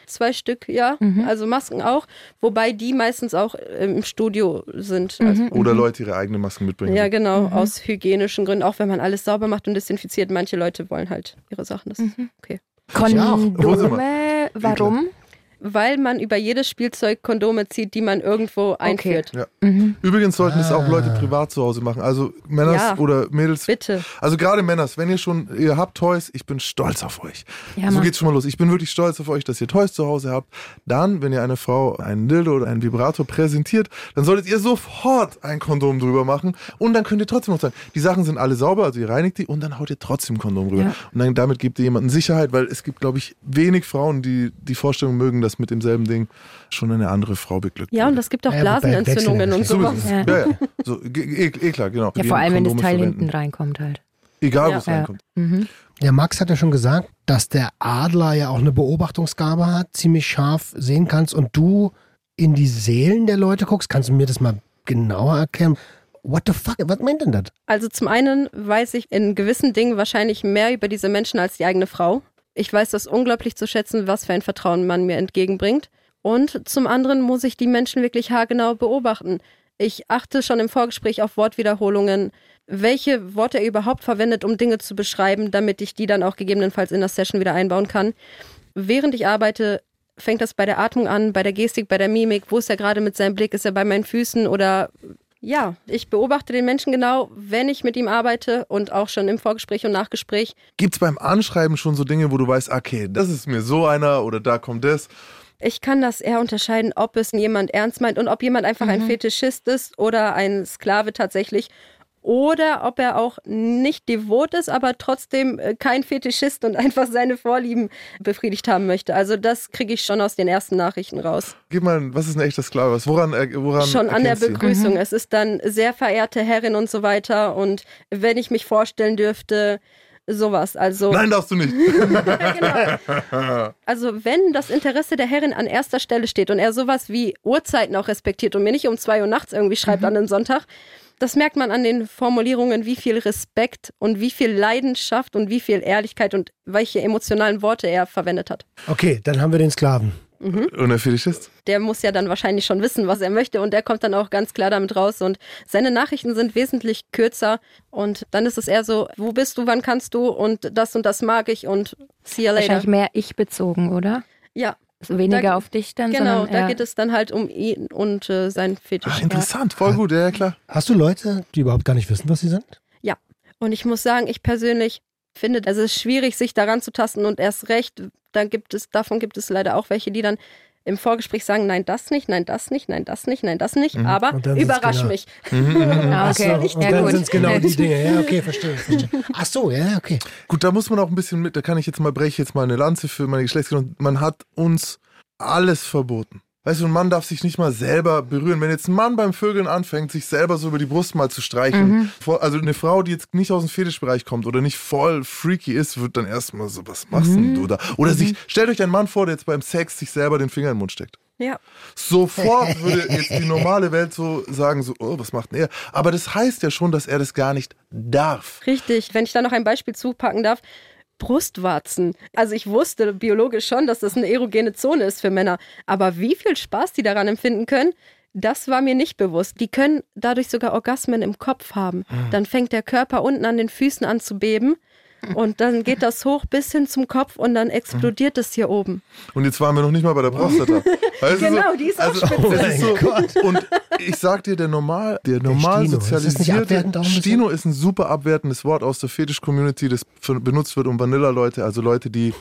Zwei Stück, ja. Mhm. Also Masken auch. Wobei die meistens auch ähm, im Studio sind. Mhm. Also, Oder Leute ihre eigene Masken mitbringen. ja, genau. Aus hygienischen Gründen. Auch wenn man alles sauber macht und desinfiziert. Manche Leute wollen halt ihre Sachen. Das ist okay. Wo sind Kondome, warum? Weil man über jedes Spielzeug Kondome zieht, die man irgendwo einführt. Ja. Übrigens sollten es auch Leute privat zu Hause machen. Also Männers Ja. oder Mädels. Bitte. Also gerade Männers, wenn ihr schon, ihr habt Toys, ich bin stolz auf euch. Ja, so Mann. geht's schon mal los. Ich bin wirklich stolz auf euch, dass ihr Toys zu Hause habt. Dann, wenn ihr eine Frau einen Dildo oder einen Vibrator präsentiert, dann solltet ihr sofort ein Kondom drüber machen und dann könnt ihr trotzdem noch sagen, die Sachen sind alle sauber, also ihr reinigt die und dann haut ihr trotzdem ein Kondom drüber. Ja. Und dann damit gebt ihr jemandem Sicherheit, weil es gibt, glaube ich, wenig Frauen, die die Vorstellung mögen, dass mit demselben Ding schon eine andere Frau beglückt Ja, und es gibt auch Blasenentzündungen und sowas. Ja. Ja, ja. So, eh, eh klar, genau. Ja, vor allem, wenn das Teil verwenden. hinten reinkommt halt. Egal, wo Ja. es Ja. reinkommt. Mhm. Ja, Max hat ja schon gesagt, dass der Adler ja auch eine Beobachtungsgabe hat, ziemlich scharf sehen kannst und du in die Seelen der Leute guckst. Kannst du mir das mal genauer erklären? What the fuck? Was meint denn das? Also zum einen weiß ich in gewissen Dingen wahrscheinlich mehr über diese Menschen als die eigene Frau. Ich weiß das unglaublich zu schätzen, was für ein Vertrauen man mir entgegenbringt. Und zum anderen muss ich die Menschen wirklich haargenau beobachten. Ich achte schon im Vorgespräch auf Wortwiederholungen, welche Worte er überhaupt verwendet, um Dinge zu beschreiben, damit ich die dann auch gegebenenfalls in der Session wieder einbauen kann. Während ich arbeite, fängt das bei der Atmung an, bei der Gestik, bei der Mimik. Wo ist er gerade mit seinem Blick? Ist er bei meinen Füßen oder ja, ich beobachte den Menschen genau, wenn ich mit ihm arbeite und auch schon im Vorgespräch und Nachgespräch. Gibt es beim Anschreiben schon so Dinge, wo du weißt, okay, das ist mir so einer oder da kommt das? Ich kann das eher unterscheiden, ob es jemand ernst meint und ob jemand einfach ein Fetischist ist oder ein Sklave tatsächlich. Oder ob er auch nicht devot ist, aber trotzdem äh, kein Fetischist und einfach seine Vorlieben befriedigt haben möchte. Also das kriege ich schon aus den ersten Nachrichten raus. Gib mal, was ist ein echter Sklave? Woran, er- woran schon an der? Begrüßung. Es ist dann sehr verehrte Herrin und so weiter. Und wenn ich mich vorstellen dürfte, sowas. Also, Nein, darfst du nicht. also wenn das Interesse der Herrin an erster Stelle steht und er sowas wie Uhrzeiten auch respektiert und mir nicht um zwei Uhr nachts irgendwie schreibt an einem Sonntag, das merkt man an den Formulierungen, wie viel Respekt und wie viel Leidenschaft und wie viel Ehrlichkeit und welche emotionalen Worte er verwendet hat. Okay, dann haben wir den Sklaven. Und der Fetischist? Der muss ja dann wahrscheinlich schon wissen, was er möchte und der kommt dann auch ganz klar damit raus und seine Nachrichten sind wesentlich kürzer und dann ist es eher so, wo bist du, wann kannst du und das und das mag ich und see you later. Wahrscheinlich mehr ich bezogen, oder? Ja, weniger Da- auf dich dann, genau, sondern da eher- geht es dann halt um ihn und äh, sein Fetisch. Ah, interessant, voll gut, ja, ja klar. Hast du Leute, die überhaupt gar nicht wissen, was sie sind? Ja, und ich muss sagen, ich persönlich finde, es ist schwierig, sich daran zu tasten und erst recht, dann gibt es, davon gibt es leider auch welche, die dann im Vorgespräch sagen, nein, das nicht, nein, das nicht, nein, das nicht, nein, das nicht, aber dann sind's überrasch genau. mich. Ah, Ach so, okay. und ja, dann sind es genau die Dinge. Ja, okay, verstehe. verstehe. Ach so, ja, okay. Gut, da muss man auch ein bisschen mit, da kann ich jetzt mal, breche ich jetzt mal eine Lanze für meine Geschlechtsgenossen. Man hat uns alles verboten. Weißt du, ein Mann darf sich nicht mal selber berühren. Wenn jetzt ein Mann beim Vögeln anfängt, sich selber so über die Brust mal zu streicheln, vor- also eine Frau, die jetzt nicht aus dem Fetischbereich kommt oder nicht voll freaky ist, wird dann erstmal so, was machst denn du da? Oder sich, stellt euch einen Mann vor, der jetzt beim Sex sich selber den Finger in den Mund steckt. Ja, Sofort würde jetzt die normale Welt so sagen, so, oh, was macht denn er? Aber das heißt ja schon, dass er das gar nicht darf. richtig. Wenn ich da noch ein Beispiel zupacken darf, Brustwarzen. Also ich wusste biologisch schon, dass das eine erogene Zone ist für Männer. Aber wie viel Spaß die daran empfinden können, das war mir nicht bewusst. Die können dadurch sogar Orgasmen im Kopf haben. Dann fängt der Körper unten an den Füßen an zu beben. Und dann geht das hoch bis hin zum Kopf und dann explodiert es hier oben. Und jetzt waren wir noch nicht mal bei der Prostata. Weißt du, Genau, die ist auch also, spitze. das ist so, Und ich sag dir, der normal, der normal Stino, ist sozialisierte auch ein bisschen? Stino ist ein super abwertendes Wort aus der Fetisch-Community, das für, benutzt wird, um Vanilla-Leute, also Leute, die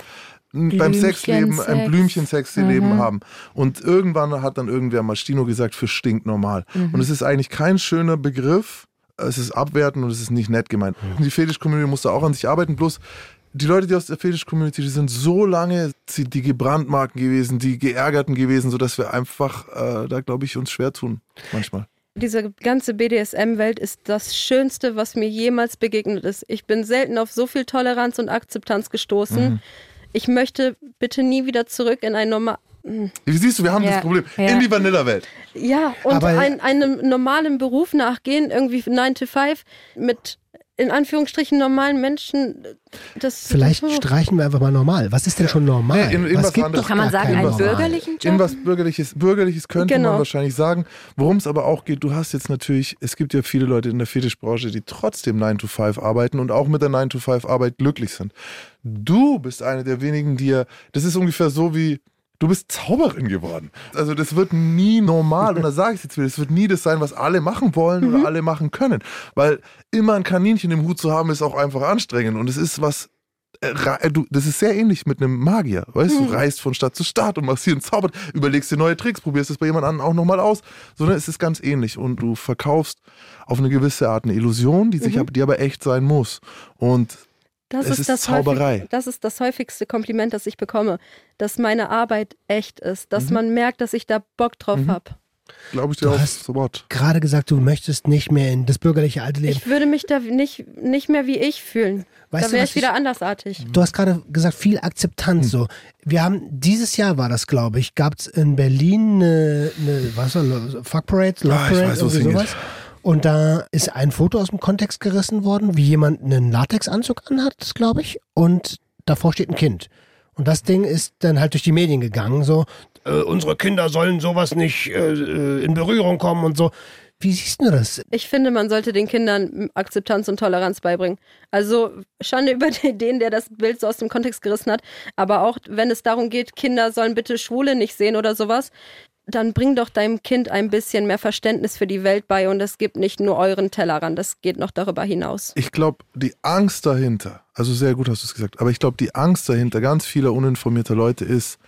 n- beim Sexleben ein Blümchensex. Blümchen-Sexleben haben. Und irgendwann hat dann irgendwer mal Stino gesagt für stinknormal. Und es ist eigentlich kein schöner Begriff. Es ist abwertend und es ist nicht nett gemeint. Die Fetisch-Community muss da auch an sich arbeiten. Bloß die Leute, die aus der Fetisch-Community, die sind so lange die, gebrandmarken gewesen, die geärgerten gewesen, sodass wir einfach äh, da, glaube ich, uns schwer tun. Manchmal. Diese ganze BDSM-Welt ist das Schönste, was mir jemals begegnet ist. Ich bin selten auf so viel Toleranz und Akzeptanz gestoßen. Ich möchte bitte nie wieder zurück in ein normal. Wie siehst du, wir haben Ja, das Problem. ja. In die Vanilla-Welt. Ja, und Aber- ein, einem normalen Beruf nachgehen, irgendwie 9 to 5, mit in Anführungsstrichen normalen Menschen. Das Vielleicht oh. streichen wir einfach mal normal. Was ist denn schon normal? In- in was gibt anderes. doch Kann man sagen, einen bürgerlichen Job? In was Bürgerliches, Bürgerliches könnte Genau. man wahrscheinlich sagen. Worum es aber auch geht, du hast jetzt natürlich, es gibt ja viele Leute in der Fetischbranche, die trotzdem 9 to 5 arbeiten und auch mit der 9 to 5 Arbeit glücklich sind. Du bist eine der wenigen, die ja, das ist ungefähr so wie, du bist Zauberin geworden. Also das wird nie normal, und da sage ich jetzt wieder, es wird nie das sein, was alle machen wollen Mhm. oder alle machen können. Weil immer ein Kaninchen im Hut zu haben, ist auch einfach anstrengend und es ist was, äh, äh, du, das ist sehr ähnlich mit einem Magier. Weißt Mhm. du, reist von Stadt zu Stadt und machst hier einen Zauber, überlegst dir neue Tricks, probierst es bei jemand anderem auch nochmal aus. Sondern es ist ganz ähnlich und du verkaufst auf eine gewisse Art eine Illusion, die, Mhm. sich, aber- die aber echt sein muss. Und Das Es ist, ist das Zauberei. Häufig, das ist das häufigste Kompliment, das ich bekomme, dass meine Arbeit echt ist, dass Mhm. man merkt, dass ich da Bock drauf habe. glaube ich dir Du aufs hast- Wort. Gerade gesagt, du möchtest nicht mehr in das bürgerliche alte Leben. Ich würde mich da nicht, nicht mehr wie ich fühlen. Weißt da du, wäre ich wieder ich- andersartig. Du hast gerade gesagt, viel Akzeptanz. Hm. So, wir haben dieses Jahr war das, glaube ich, gab es in Berlin eine, eine was war das, Fuck Parade, Love Ah, ich Parade, weiß, wo es irgendwie hingeht. Und da ist ein Foto aus dem Kontext gerissen worden, wie jemand einen Latexanzug anhat, glaube ich, und davor steht ein Kind. Und das Ding ist dann halt durch die Medien gegangen, so, äh, unsere Kinder sollen sowas nicht äh, äh, in Berührung kommen und so. Wie siehst du das? Ich finde, man sollte den Kindern Akzeptanz und Toleranz beibringen. Also Schande über den, der das Bild so aus dem Kontext gerissen hat. Aber auch wenn es darum geht, Kinder sollen bitte Schwule nicht sehen oder sowas, dann bring doch deinem Kind ein bisschen mehr Verständnis für die Welt bei und es gibt nicht nur euren Tellerrand, das geht noch darüber hinaus. Ich glaube, die Angst dahinter, also sehr gut hast du es gesagt, aber ich glaube, die Angst dahinter ganz vieler uninformierter Leute ist,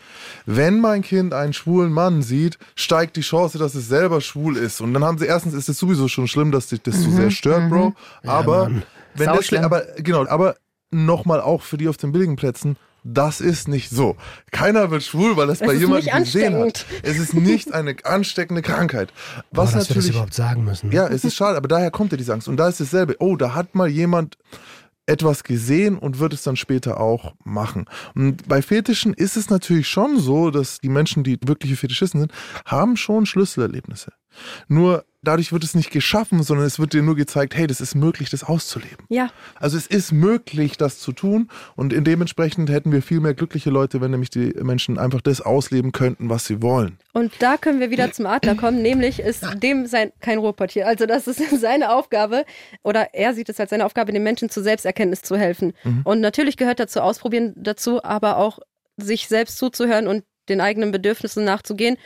wenn mein Kind einen schwulen Mann sieht, steigt die Chance, dass es selber schwul ist. Und dann haben sie erstens, ist es sowieso schon schlimm, dass dich das so sehr stört, Bro. Aber, Mann. wenn Sau das, schlimm. aber genau, aber nochmal auch für die auf den billigen Plätzen. Das ist nicht so. Keiner wird schwul, weil das Es bei jemandem gesehen hat. Es ist nicht eine ansteckende Krankheit. Boah, Was dass wir das natürlich überhaupt sagen müssen. ja, es ist schade, aber daher kommt ja diese Angst. Und da ist dasselbe. Oh, da hat mal jemand etwas gesehen und wird es dann später auch machen. Und bei Fetischen ist es natürlich schon so, dass die Menschen, die wirkliche Fetischisten sind, haben schon Schlüsselerlebnisse. Nur dadurch wird es nicht geschaffen, sondern es wird dir nur gezeigt, hey, das ist möglich, das auszuleben. Ja, Also es ist möglich, das zu tun und in dementsprechend hätten wir viel mehr glückliche Leute, wenn nämlich die Menschen einfach das ausleben könnten, was sie wollen. und da können wir wieder zum Adler kommen, nämlich ist dem sein kein Ruhrpott Also das ist seine Aufgabe oder er sieht es als seine Aufgabe, den Menschen zur Selbsterkenntnis zu helfen. Und natürlich gehört dazu Ausprobieren dazu, aber auch sich selbst zuzuhören und den eigenen Bedürfnissen nachzugehen,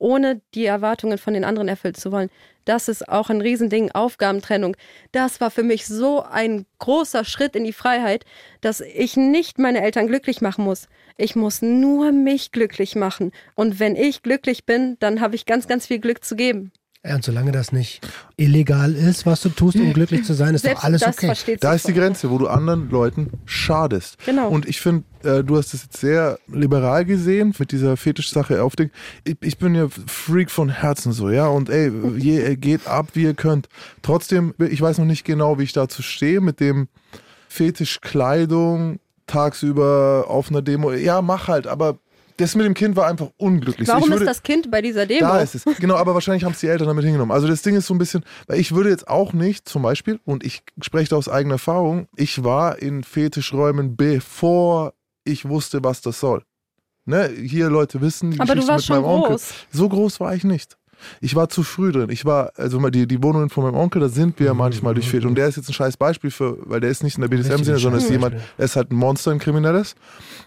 ohne die Erwartungen von den anderen erfüllt zu wollen. Das ist auch ein Riesending, Aufgabentrennung. Das war für mich so ein großer Schritt in die Freiheit, dass ich nicht meine Eltern glücklich machen muss. Ich muss nur mich glücklich machen. Und wenn ich glücklich bin, dann habe ich ganz, ganz viel Glück zu geben. Ja, und solange das nicht illegal ist, was du tust, um glücklich zu sein, ist Selbst doch alles das okay. Da ist die Grenze, wo du anderen Leuten schadest. Genau. Und ich finde, äh, du hast es jetzt sehr liberal gesehen mit dieser Fetischsache auf Ding. Ich, ich bin ja Freak von Herzen so, ja. Und ey, je, äh, geht ab, wie ihr könnt. Trotzdem, ich weiß noch nicht genau, wie ich dazu stehe mit dem Fetischkleidung tagsüber auf einer Demo. Ja, mach halt, aber das mit dem Kind war einfach unglücklich. Warum ich ist würde, das Kind bei dieser Demo? da ist es. Genau, aber wahrscheinlich haben es die Eltern damit hingenommen. Also das Ding ist so ein bisschen, weil ich würde jetzt auch nicht, zum Beispiel, und ich spreche da aus eigener Erfahrung, ich war in Fetischräumen, bevor ich wusste, was das soll. Ne? Hier Leute wissen, die Aber du Geschichte warst mit schon meinem Onkel. groß. So groß war ich nicht. Ich war zu früh drin. Ich war, also mal die, die Wohnungen von meinem Onkel, da sind wir ja manchmal durch Fetisch. Und der ist jetzt ein scheiß Beispiel für, weil der ist nicht in der BDSM-Szene, Richtig sondern ist jemand, er ist halt ein Monster, ein Kriminelles.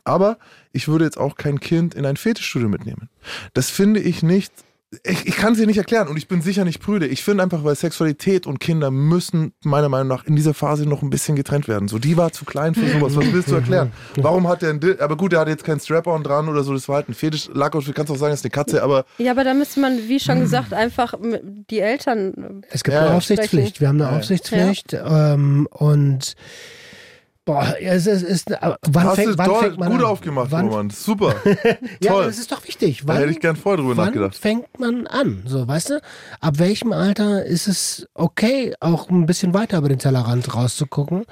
Aber ich würde jetzt auch kein Kind in ein Fetischstudio mitnehmen. Das finde ich nicht. Ich, ich kann es dir nicht erklären und ich bin sicher nicht prüde. Ich finde einfach, weil Sexualität und Kinder müssen meiner Meinung nach in dieser Phase noch ein bisschen getrennt werden. So, die war zu klein für sowas. Was willst du erklären? Warum hat der ein Dill? Aber gut, der hat jetzt keinen Strap-on dran oder so. Das war halt ein Fetisch. Lack und du kannst auch sagen, das ist eine Katze, aber Ja, aber da müsste man, wie schon gesagt, einfach die Eltern. Es gibt Ja, eine. Aufsichtspflicht. Wir haben eine Ja, ja. Aufsichtspflicht ähm, und boah, es ist, es ist wann hast fängt, du wann toll, fängt man gut an? aufgemacht, wann, Roman. Super. Ja, Toll. das ist doch wichtig. Da Wann, hätte ich gern vorher drüber wann nachgedacht. fängt man an? So, weißt du? Ab welchem Alter ist es okay, auch ein bisschen weiter über den Tellerrand rauszugucken?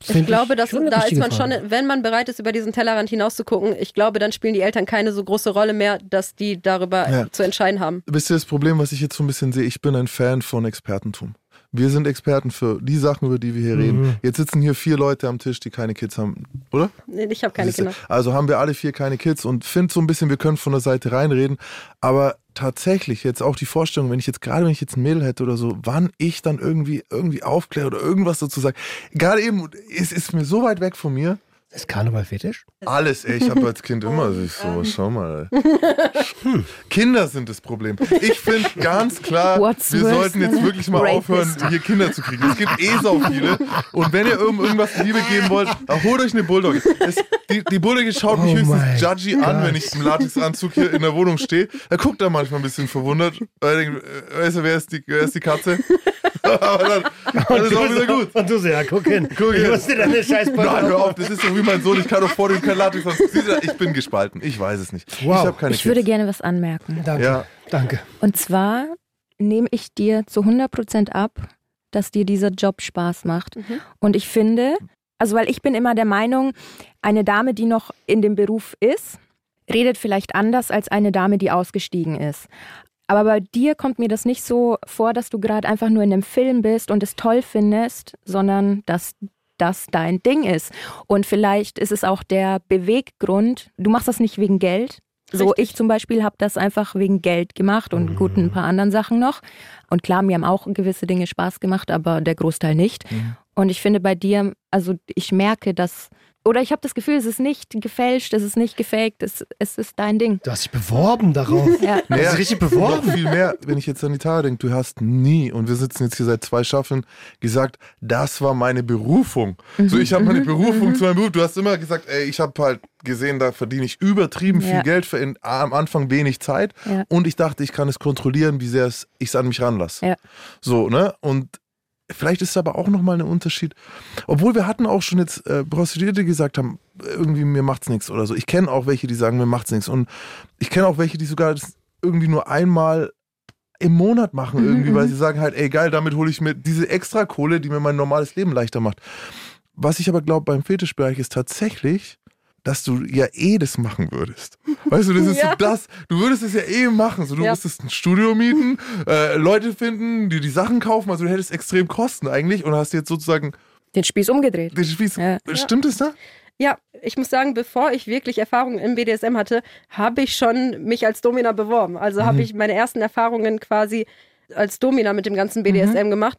Ich glaube, dass da ist man schon, wenn man bereit ist, über diesen Tellerrand hinauszugucken, ich glaube, dann spielen die Eltern keine so große Rolle mehr, dass die darüber Ja. zu entscheiden haben. Wisst ihr das Problem, was ich jetzt so ein bisschen sehe? Ich bin ein Fan von Expertentum. Wir sind Experten für die Sachen, über die wir hier Mhm. reden. Jetzt sitzen hier vier Leute am Tisch, die keine Kids haben, oder? Nee, Ich habe keine? Kinder. Also haben wir alle vier keine Kids und finde so ein bisschen, wir können von der Seite reinreden. Aber tatsächlich jetzt auch die Vorstellung, wenn ich jetzt gerade, wenn ich jetzt ein Mädel hätte oder so, wann ich dann irgendwie irgendwie aufkläre oder irgendwas dazu sage. Gerade eben, es ist mir so weit weg von mir. Ist Karneval fetisch? Alles, ey, ich habe als Kind immer sich so, schau mal. Ey. Kinder sind das Problem. Ich finde ganz klar, What's wir worse sollten jetzt wirklich mal rapist? aufhören, hier Kinder zu kriegen. Es gibt eh so viele. Und wenn ihr irgend, irgendwas Liebe geben wollt, dann holt euch eine Bulldogge. Es, die, die Bulldogge schaut mich Oh höchstens mein judgy an, wenn ich im Latexanzug hier in der Wohnung stehe. Da guckt er manchmal ein bisschen verwundert. Weil er denkt, äh, weißt du, wer ist die, wer ist die Katze? Aber dann, dann ist auch wieder gut. Und du so, ja, guck hin. Guck ich hin. musste deine scheiß Nein, hör auf, das ist doch wie mein Sohn. Ich kann doch vor dem kein Latex Ich bin gespalten. Ich weiß es nicht. Wow. Ich Ich würde gerne was anmerken. Danke, Ja. danke. Und zwar nehme ich dir zu 100% ab, dass dir dieser Job Spaß macht. Und ich finde, also weil ich bin immer der Meinung, eine Dame, die noch in dem Beruf ist, redet vielleicht anders als eine Dame, die ausgestiegen ist. Aber bei dir kommt mir das nicht so vor, dass du gerade einfach nur in einem Film bist und es toll findest, sondern dass das dein Ding ist. Und vielleicht ist es auch der Beweggrund, du machst das nicht wegen Geld. So, Richtig. ich zum Beispiel habe das einfach wegen Geld gemacht und gut ein paar anderen Sachen noch. Und klar, mir haben auch gewisse Dinge Spaß gemacht, aber der Großteil nicht. Und ich finde bei dir, also ich merke, dass, oder ich habe das Gefühl, es ist nicht gefälscht, es ist nicht gefaked, es, es ist dein Ding. Du hast dich beworben darauf. Ja. Du hast dich richtig Noch beworben. viel mehr, wenn ich jetzt an die Tara denke, du hast nie, und wir sitzen jetzt hier seit zwei Staffeln, gesagt, das war meine Berufung. So, ich habe meine Berufung zu meinem Beruf. Du hast immer gesagt, ey, ich habe halt gesehen, da verdiene ich übertrieben viel Ja. Geld für in, am Anfang wenig Zeit. Ja. Und ich dachte, ich kann es kontrollieren, wie sehr ich es an mich ranlasse. Ja. So, ne? Und vielleicht ist aber auch nochmal ein Unterschied. Obwohl wir hatten auch schon jetzt äh, Prostituierte, die gesagt haben, irgendwie mir macht's nichts oder so. Ich kenne auch welche, die sagen, mir macht's nichts. Und ich kenne auch welche, die sogar das irgendwie nur einmal im Monat machen, irgendwie, weil sie sagen halt, ey geil, damit hole ich mir diese extra Kohle, die mir mein normales Leben leichter macht. Was ich aber glaube beim Fetischbereich ist tatsächlich, dass du ja eh das machen würdest. Weißt du, das ist Ja. so das, du würdest es ja eh machen. So, du Ja. müsstest ein Studio mieten, äh, Leute finden, die die Sachen kaufen. Also du hättest extrem Kosten eigentlich und hast jetzt sozusagen Den Spieß umgedreht. den Spieß. Ja. Stimmt es da? Ja, ich muss sagen, bevor ich wirklich Erfahrungen im BDSM hatte, habe ich schon mich als Domina beworben. Also habe ich meine ersten Erfahrungen quasi als Domina mit dem ganzen BDSM gemacht.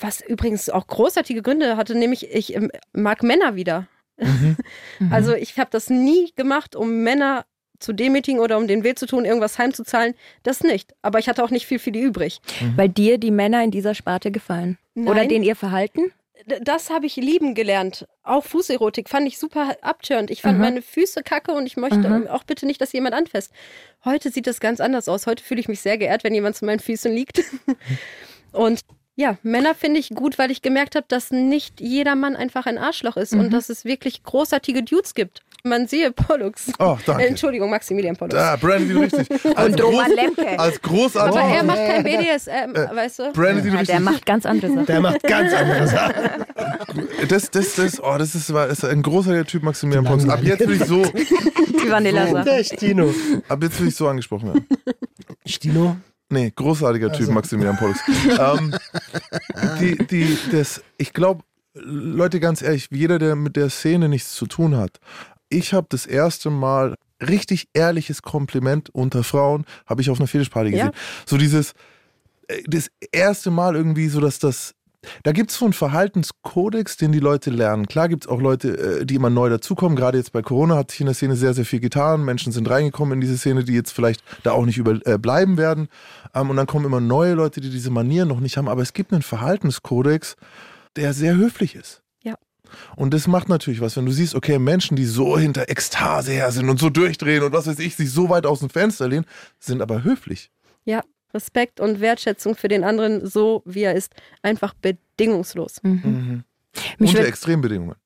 Was übrigens auch großartige Gründe hatte, nämlich ich ähm, mag Männer wieder. Also ich habe das nie gemacht, um Männer zu demütigen oder um den weh zu tun, irgendwas heimzuzahlen. Das nicht. Aber ich hatte auch nicht viel für die übrig. Weil dir die Männer in dieser Sparte gefallen. Oder Nein. denen ihr Verhalten? Das habe ich lieben gelernt. Auch Fußerotik fand ich super abtörend. Ich fand Mhm. meine Füße kacke und ich möchte Mhm. auch bitte nicht, dass jemand anfasst. Heute sieht das ganz anders aus. Heute fühle ich mich sehr geehrt, wenn jemand zu meinen Füßen liegt. und ja, Männer finde ich gut, weil ich gemerkt habe, dass nicht jeder Mann einfach ein Arschloch ist Mhm. und dass es wirklich großartige Dudes gibt. Man sehe Pollux. Oh, danke. Äh, Entschuldigung, Maximilian Pollux. Ah, Brandon richtig. Als, Und Roman Lemke. als großartig. Aber er macht kein BDSM, weißt du? Brandon Ja, richtig. der macht ganz andere Sachen. Der macht ganz andere Sachen. Das, das, das, oh, das ist, das ist ein großartiger Typ, Maximilian Pons. Ab jetzt will ich so, Die Vanilla-Sachen. Der Stino. ab jetzt will ich so angesprochen werden. Stino? Nee, großartiger Typ, Maximilian Pollux. ähm, die, die, das, ich glaube, Leute, ganz ehrlich, jeder, der mit der Szene nichts zu tun hat, ich habe das erste Mal richtig ehrliches Kompliment unter Frauen, habe ich auf einer Fetischparty gesehen. Ja. So dieses, äh, das erste Mal irgendwie so, dass das da gibt es so einen Verhaltenskodex, den die Leute lernen. Klar gibt es auch Leute, äh, die immer neu dazukommen. Gerade jetzt bei Corona hat sich in der Szene sehr, sehr viel getan. Menschen sind reingekommen in diese Szene, die jetzt vielleicht da auch nicht überbleiben werden. Ähm, Und dann kommen immer neue Leute, die diese Manieren noch nicht haben. Aber es gibt einen Verhaltenskodex, der sehr höflich ist. Ja. Und das macht natürlich was, wenn du siehst, okay, Menschen, die so hinter Ekstase her sind und so durchdrehen und was weiß ich, sich so weit aus dem Fenster lehnen, sind aber höflich. Ja, Respekt und Wertschätzung für den anderen, so wie er ist, einfach bedingungslos. Mhm. Mich, Unter Extrembedingungen.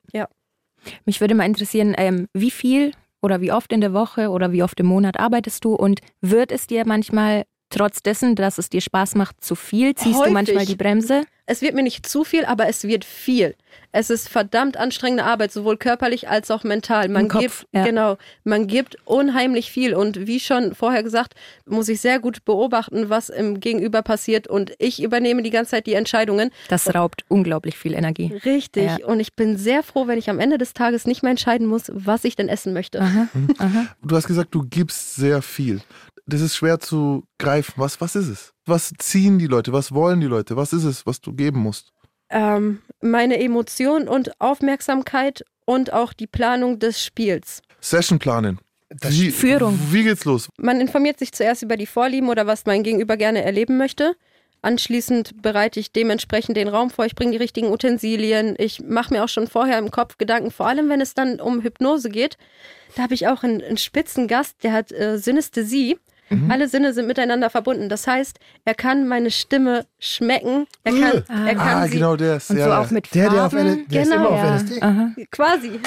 mich würde mal interessieren, ähm, wie viel oder wie oft in der Woche oder wie oft im Monat arbeitest du und wird es dir manchmal trotz dessen, dass es dir Spaß macht, zu viel? Ziehst Häufig. du manchmal die Bremse? Es wird mir nicht zu viel, aber es wird viel. Es ist verdammt anstrengende Arbeit, sowohl körperlich als auch mental. Man Im Kopf, gibt, ja. genau, man gibt unheimlich viel. Und wie schon vorher gesagt, muss ich sehr gut beobachten, was im Gegenüber passiert. Und ich übernehme die ganze Zeit die Entscheidungen. Das raubt unglaublich viel Energie. Richtig. Ja. Und ich bin sehr froh, wenn ich am Ende des Tages nicht mehr entscheiden muss, was ich denn essen möchte. Aha, aha. Du hast gesagt, du gibst sehr viel. Das ist schwer zu greifen. Was, was ist es? Was ziehen die Leute? Was wollen die Leute? Was ist es, was du geben musst? Ähm, meine Emotion und Aufmerksamkeit und auch die Planung des Spiels. Session planen. Das Wie, Führung. Wie geht's los? Man informiert sich zuerst über die Vorlieben oder was mein Gegenüber gerne erleben möchte. Anschließend bereite ich dementsprechend den Raum vor. Ich bringe die richtigen Utensilien. Ich mache mir auch schon vorher im Kopf Gedanken, vor allem wenn es dann um Hypnose geht. Da habe ich auch einen, einen Spitzengast, der hat äh, Synästhesie. Alle Sinne sind miteinander verbunden. Das heißt, er kann meine Stimme schmecken. Er kann, er kann Ah, sie genau der ist. Und ja, so ja. auch mit Der, der auf Farben. LSD, der ist Genau, immer auf ja. LSD. Aha. quasi.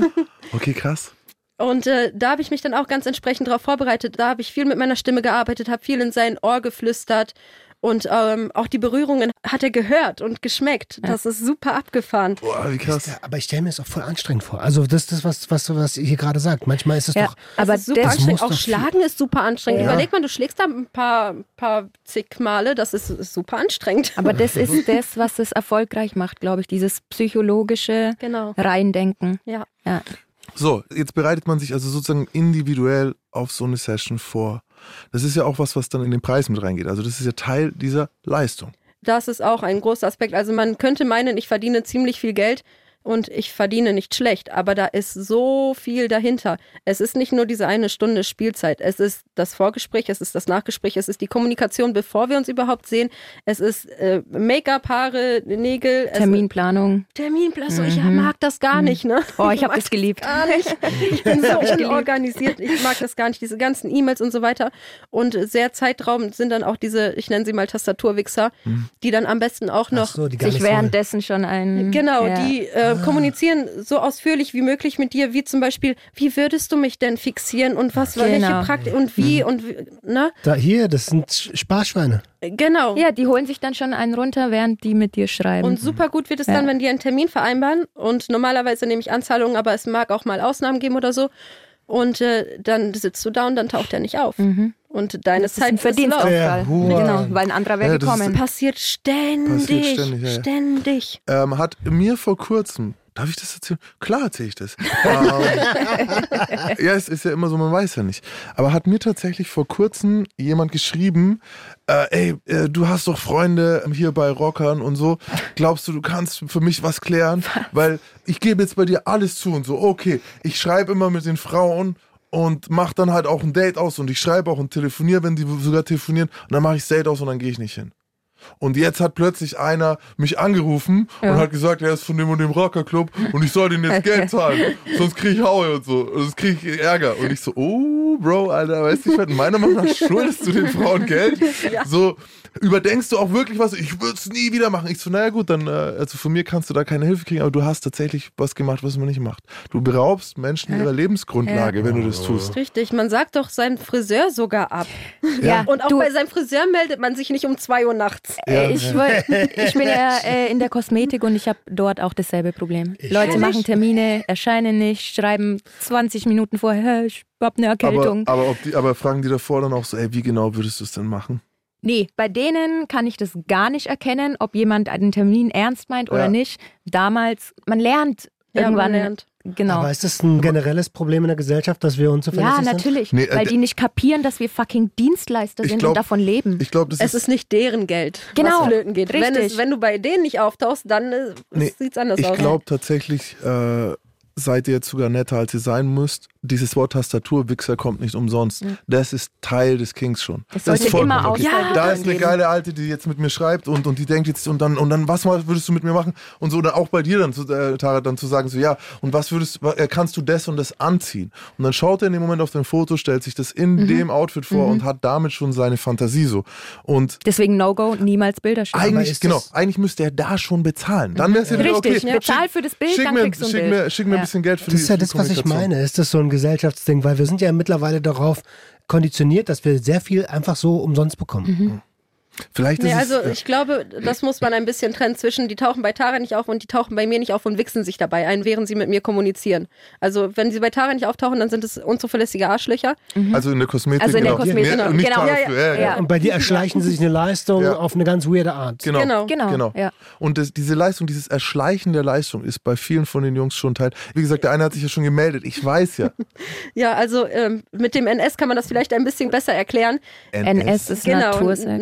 Okay, krass. Und äh, da habe ich mich dann auch ganz entsprechend darauf vorbereitet. Da habe ich viel mit meiner Stimme gearbeitet, habe viel in sein Ohr geflüstert. Und ähm, auch die Berührungen hat er gehört und geschmeckt. Das ist super abgefahren. Boah, wie krass. Aber ich stelle mir das auch voll anstrengend vor. Also das ist das, was, was, was ihr hier gerade sagt. Manchmal ist es Ja, doch... aber das ist super das, anstrengend. Auch Schlagen ist super anstrengend. Ja. Überleg mal, du schlägst da ein paar, paar zig Male. Das ist, ist super anstrengend. aber das ist das, was es erfolgreich macht, glaube ich, dieses psychologische Genau. Reindenken. Ja. Ja. So, jetzt bereitet man sich also sozusagen individuell auf so eine Session vor. Das ist ja auch was, was dann in den Preis mit reingeht. Also das ist ja Teil dieser Leistung. Das ist auch ein großer Aspekt. Also man könnte meinen, ich verdiene ziemlich viel Geld und ich verdiene nicht schlecht, aber da ist so viel dahinter. Es ist nicht nur diese eine Stunde Spielzeit. Es ist das Vorgespräch, es ist das Nachgespräch, es ist die Kommunikation, bevor wir uns überhaupt sehen. Es ist äh, Make-up, Haare, Nägel. Terminplanung. Terminplan. So, Ich mag das gar nicht, ne? Oh, ich habe das geliebt. gar nicht. Ich bin so unorganisiert. Ich mag das gar nicht. Diese ganzen E-Mails und so weiter. Und sehr zeitraubend sind dann auch diese, ich nenne sie mal Tastaturwichser, die dann am besten auch noch so, Sich währenddessen schon ein. Genau, ja. die ähm, äh, kommunizieren so ausführlich wie möglich mit dir, wie zum Beispiel, wie würdest du mich denn fixieren und was, Genau. welche Praktik und wie und wie, ne? Da, hier, das sind Sch- Sparschweine. Genau. Ja, die holen sich dann schon einen runter, während die mit dir schreiben. Und super gut wird es Ja. dann, wenn die einen Termin vereinbaren. Und normalerweise nehme ich Anzahlungen, aber es mag auch mal Ausnahmen geben oder so. Und äh, dann sitzt du da und dann taucht er nicht auf. Und deine das ist Zeit ein ist. Der Huren. Genau, weil ein anderer wäre Ja, das ist- gekommen. Passiert ständig. Passiert ständig, ja, ja. ständig. ähm, hat mir vor kurzem, darf ich das erzählen? Klar erzähle ich das. ähm, ja, es ist ja immer so, man weiß ja nicht. Aber hat mir tatsächlich vor kurzem jemand geschrieben, äh, ey, äh, du hast doch Freunde hier bei Rockern und so. Glaubst du, du kannst für mich was klären? Weil ich gebe jetzt bei dir alles zu und so. Okay, ich schreibe immer mit den Frauen und mach dann halt auch ein Date aus und ich schreibe auch und telefoniere, wenn die sogar telefonieren und dann mache ich das Date aus und dann gehe ich nicht hin. Und jetzt hat plötzlich einer mich angerufen Ja. und hat gesagt, er ist von dem und dem Rockerclub und ich soll den jetzt Geld zahlen, sonst kriege ich Haue und so. Und sonst kriege ich Ärger. Und ich so, oh, Bro, Alter, weißt du, ich meine, meiner Meinung nach schuldest du den Frauen Geld. So, überdenkst du auch wirklich was? Ich würde es nie wieder machen. Ich so, naja gut, dann, äh, also von mir kannst du da keine Hilfe kriegen, aber du hast tatsächlich was gemacht, was man nicht macht. Du beraubst Menschen ihrer Lebensgrundlage, wenn du das tust. Richtig, man sagt doch seinen Friseur sogar ab. ja, Und auch du, bei seinem Friseur meldet man sich nicht um 2 Uhr nachts. äh, ich, ich bin ja äh, in der Kosmetik und ich habe dort auch dasselbe Problem. Leute Ehrlich? machen Termine, erscheinen nicht, schreiben 20 Minuten vorher, "Hä, ich hab eine Aber, Erkältung. aber, ob die, aber fragen die davor dann auch so, ey, wie genau würdest du es denn machen? Nee, bei denen kann ich das gar nicht erkennen, ob jemand einen Termin ernst meint oder Ja. nicht. Damals, man lernt Ja, man irgendwann. lernt. Genau. Aber ist das ein generelles Problem in der Gesellschaft, dass wir unzuverlässig Ja, sind? natürlich. Nee, äh, weil die nicht kapieren, dass wir fucking Dienstleister Ich sind glaub- und davon leben. Ich glaube, das Es ist nicht deren Geld, Genau, was flöten geht. Wenn, richtig. es, wenn du bei denen nicht auftauchst, dann äh, Nee, sieht es anders Ich aus. glaube tatsächlich, äh, seid ihr jetzt sogar netter, als ihr sein müsst. Dieses Wort Tastaturwichser kommt nicht umsonst. Das ist Teil des Kings schon. Das sollte ist vollkommen immer okay. Auswahl Da ist eine geben. geile Alte, die jetzt mit mir schreibt und, und die denkt jetzt, und dann, und dann, was mal würdest du mit mir machen? Und so, oder auch bei dir dann, zu, äh, Tara, dann zu sagen, so, ja, und was würdest, äh, kannst du das und das anziehen? Und dann schaut er in dem Moment auf dein Foto, stellt sich das in dem Outfit vor und hat damit schon seine Fantasie so. Und Deswegen No-Go, niemals Bilder schicken. eigentlich, genau, das- eigentlich müsste er da schon bezahlen. Dann wäre es ja wieder okay. Richtig, bezahl Schick- für das Bild, schick dann mir, kriegst du ein schick Bild. Mir, schick mir Ja. ein bisschen Geld für Das die ist ja das, was ich meine. Ist das so ein Gesellschaftsding? Weil wir sind ja mittlerweile darauf konditioniert, dass wir sehr viel einfach so umsonst bekommen. Vielleicht Nee, ist also es, ich glaube, das muss man ein bisschen trennen zwischen, die tauchen bei Tara nicht auf und die tauchen bei mir nicht auf und wichsen sich dabei ein, während sie mit mir kommunizieren. Also wenn sie bei Tara nicht auftauchen, dann sind es unzuverlässige Arschlöcher. also in der Kosmetik. Also in der genau. Kosmetik, Mehr- genau. Nicht Genau. Ja, ja, ja, ja. Und bei dir erschleichen sie sich eine Leistung Ja. auf eine ganz weirde Art. Genau. Genau. Genau, Genau. ja. Und das, diese Leistung, dieses Erschleichen der Leistung ist bei vielen von den Jungs schon Teil. Wie gesagt, der eine hat sich ja schon gemeldet. Ich weiß ja. Ja, also ähm, mit dem NS kann man das vielleicht ein bisschen besser erklären. NS ist Genau, Natursekt.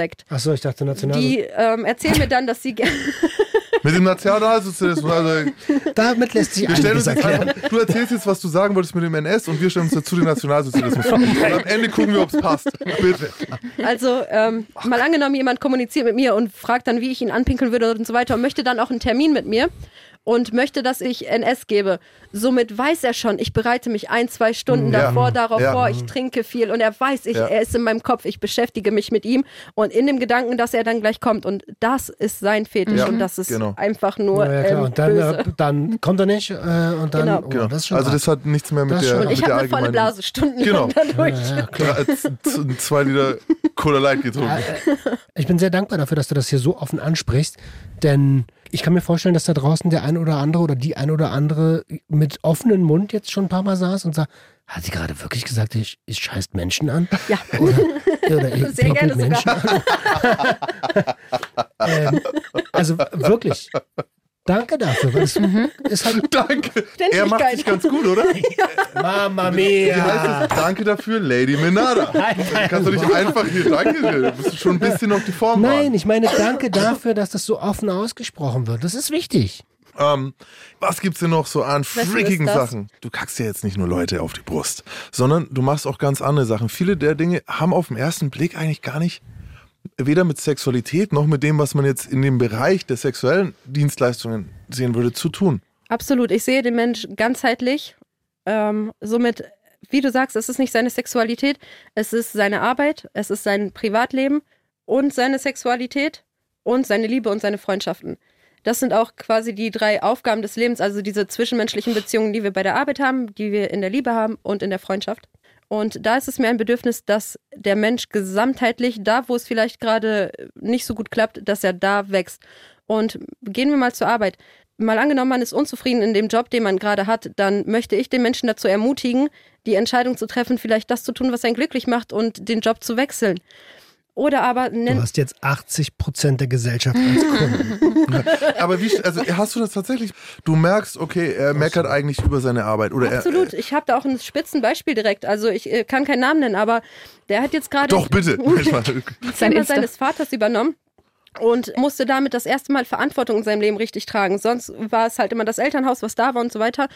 Natursekt. Achso, ich dachte national. Die ähm, erzählen mir dann, dass sie ge- Mit dem Nationalsozialismus. Also, Damit lässt sich wir stellen einiges uns jetzt erklären. einfach, du erzählst jetzt, was du sagen wolltest mit dem NS und wir stellen uns dazu den Nationalsozialismus vor. Und am Ende gucken wir, ob es passt. Bitte. Also ähm, mal angenommen, jemand kommuniziert mit mir und fragt dann, wie ich ihn anpinkeln würde und so weiter und möchte dann auch einen Termin mit mir und möchte, dass ich NS gebe. Somit weiß er schon, ich bereite mich ein, zwei Stunden Ja. davor darauf Ja. vor, ich trinke viel und er weiß, ich, Ja. er ist in meinem Kopf, ich beschäftige mich mit ihm und in dem Gedanken, dass er dann gleich kommt und das ist sein Fetisch Ja, und das ist genau. einfach nur Ja, klar. ähm, Und dann, böse. äh, dann kommt er nicht äh, und dann. Genau. Oh, Genau. das ist schon also das hat nichts mehr mit Das der, schon. und ich habe eine volle allgemeinen- Blase Stunden Genau. dadurch. zwei Liter Cola Light getrunken. Ich bin sehr dankbar dafür, dass du das hier so offen ansprichst, denn ich kann mir vorstellen, dass da draußen der ein oder andere oder die ein oder andere mit offenem Mund jetzt schon ein paar Mal saß und sagt, hat sie gerade wirklich gesagt, ich, ich scheißt Menschen an? Ja. Oder, oder ich Sehr gerne Menschen an? ähm, also wirklich, danke dafür. Weil es ist halt, Danke. Er macht sich ganz gut, oder? Mama Wie heißt mia. es? Danke dafür, Lady Menada. Kannst du nicht einfach hier Danke, du musst schon ein bisschen auf die Form Nein, ich meine, danke dafür, dass das so offen ausgesprochen wird. Das ist wichtig. Ähm, was gibt's denn noch so an ist freakigen das? Sachen? Du kackst ja jetzt nicht nur Leute auf die Brust, sondern du machst auch ganz andere Sachen. Viele der Dinge haben auf den ersten Blick eigentlich gar nicht weder mit Sexualität noch mit dem, was man jetzt in dem Bereich der sexuellen Dienstleistungen sehen würde, zu tun. Absolut. Ich sehe den Mensch ganzheitlich. Ähm, somit, wie du sagst, es ist nicht seine Sexualität, es ist seine Arbeit, es ist sein Privatleben und seine Sexualität und seine Liebe und seine Freundschaften. Das sind auch quasi die drei Aufgaben des Lebens, also diese zwischenmenschlichen Beziehungen, die wir bei der Arbeit haben, die wir in der Liebe haben und in der Freundschaft. Und da ist es mir ein Bedürfnis, dass der Mensch gesamtheitlich, da wo es vielleicht gerade nicht so gut klappt, dass er da wächst. Und gehen wir mal zur Arbeit. Mal angenommen, man ist unzufrieden in dem Job, den man gerade hat, dann möchte ich den Menschen dazu ermutigen, die Entscheidung zu treffen, vielleicht das zu tun, was einen glücklich macht und den Job zu wechseln. Oder aber Du hast jetzt 80 Prozent der Gesellschaft als Kunden. Aber wie, also hast du das tatsächlich? Du merkst, okay, er meckert eigentlich über seine Arbeit oder Absolut. er. Ich habe da auch ein Spitzenbeispiel direkt. Also ich äh, kann keinen Namen nennen, aber der hat jetzt gerade Doch bitte. Firma seines Vaters übernommen und musste damit das erste Mal Verantwortung in seinem Leben richtig tragen. Sonst war es halt immer das Elternhaus, was da war und so weiter.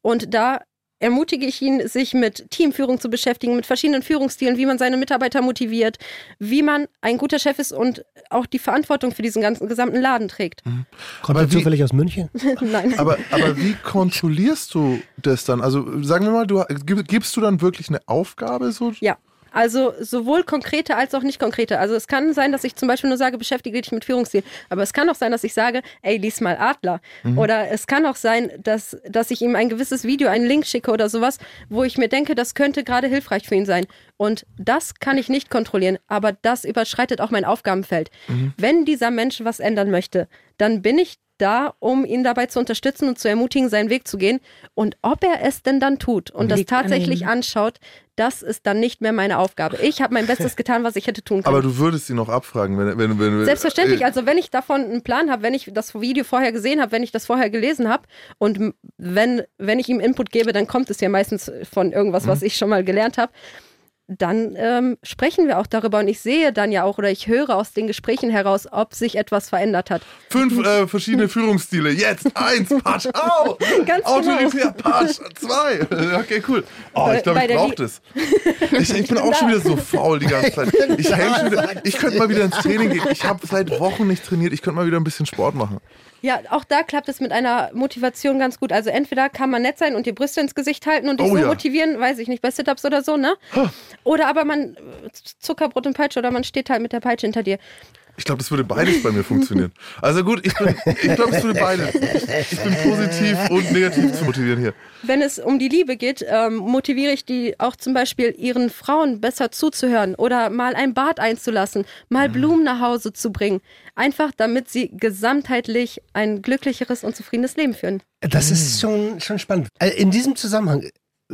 Und da ermutige ich ihn, sich mit Teamführung zu beschäftigen, mit verschiedenen Führungsstilen, wie man seine Mitarbeiter motiviert, wie man ein guter Chef ist und auch die Verantwortung für diesen ganzen gesamten Laden trägt. Mhm. Kommt er zufällig aus München? Nein. Aber, aber wie kontrollierst du das dann? Also sagen wir mal, du gibst du dann wirklich eine Aufgabe so? Ja. Also sowohl konkrete als auch nicht konkrete. Also es kann sein, dass ich zum Beispiel nur sage, beschäftige dich mit Führungsstil. Aber es kann auch sein, dass ich sage, ey, lies mal Adler. Mhm. Oder es kann auch sein, dass, dass ich ihm ein gewisses Video, einen Link schicke oder sowas, wo ich mir denke, das könnte gerade hilfreich für ihn sein. Und das kann ich nicht kontrollieren, aber das überschreitet auch mein Aufgabenfeld. Mhm. Wenn dieser Mensch was ändern möchte, dann bin ich da, um ihn dabei zu unterstützen und zu ermutigen, seinen Weg zu gehen. Und ob er es denn dann tut und das tatsächlich an anschaut, das ist dann nicht mehr meine Aufgabe. Ich habe mein Bestes getan, was ich hätte tun können. Aber du würdest ihn noch abfragen, wenn, wenn, wenn Selbstverständlich. Äh, also wenn ich davon einen Plan habe, wenn ich das Video vorher gesehen habe, wenn ich das vorher gelesen habe und wenn, wenn ich ihm Input gebe, dann kommt es ja meistens von irgendwas, was mhm. ich schon mal gelernt habe dann ähm, sprechen wir auch darüber und ich sehe dann ja auch oder ich höre aus den Gesprächen heraus, ob sich etwas verändert hat. Fünf äh, verschiedene Führungsstile. Jetzt eins, Patsch, au! Ganz Autoritär, genau. Patsch, zwei. Okay, cool. Oh, ich glaube, ich brauche das. Ich, ich, bin auch schon wieder so faul die ganze Zeit. Ich, ich könnte mal wieder ins Training gehen. Ich habe seit Wochen nicht trainiert. Ich könnte mal wieder ein bisschen Sport machen. Ja, auch da klappt es mit einer Motivation ganz gut. Also entweder kann man nett sein und die Brüste ins Gesicht halten und dich oh, so ja. motivieren, weiß ich nicht, bei Sit-Ups oder so, ne? Oder aber man Zuckerbrot und Peitsche oder man steht halt mit der Peitsche hinter dir. Ich glaube, das würde beides bei mir funktionieren. Also gut, ich, ich glaube, es würde beides. Ich, ich, bin positiv und negativ zu motivieren hier. Wenn es um die Liebe geht, ähm, motiviere ich die auch zum Beispiel, ihren Frauen besser zuzuhören oder mal ein Bad einzulassen, mal mhm. Blumen nach Hause zu bringen. Einfach damit sie gesamtheitlich ein glücklicheres und zufriedenes Leben führen. Das ist schon, schon spannend. Äh, in diesem Zusammenhang,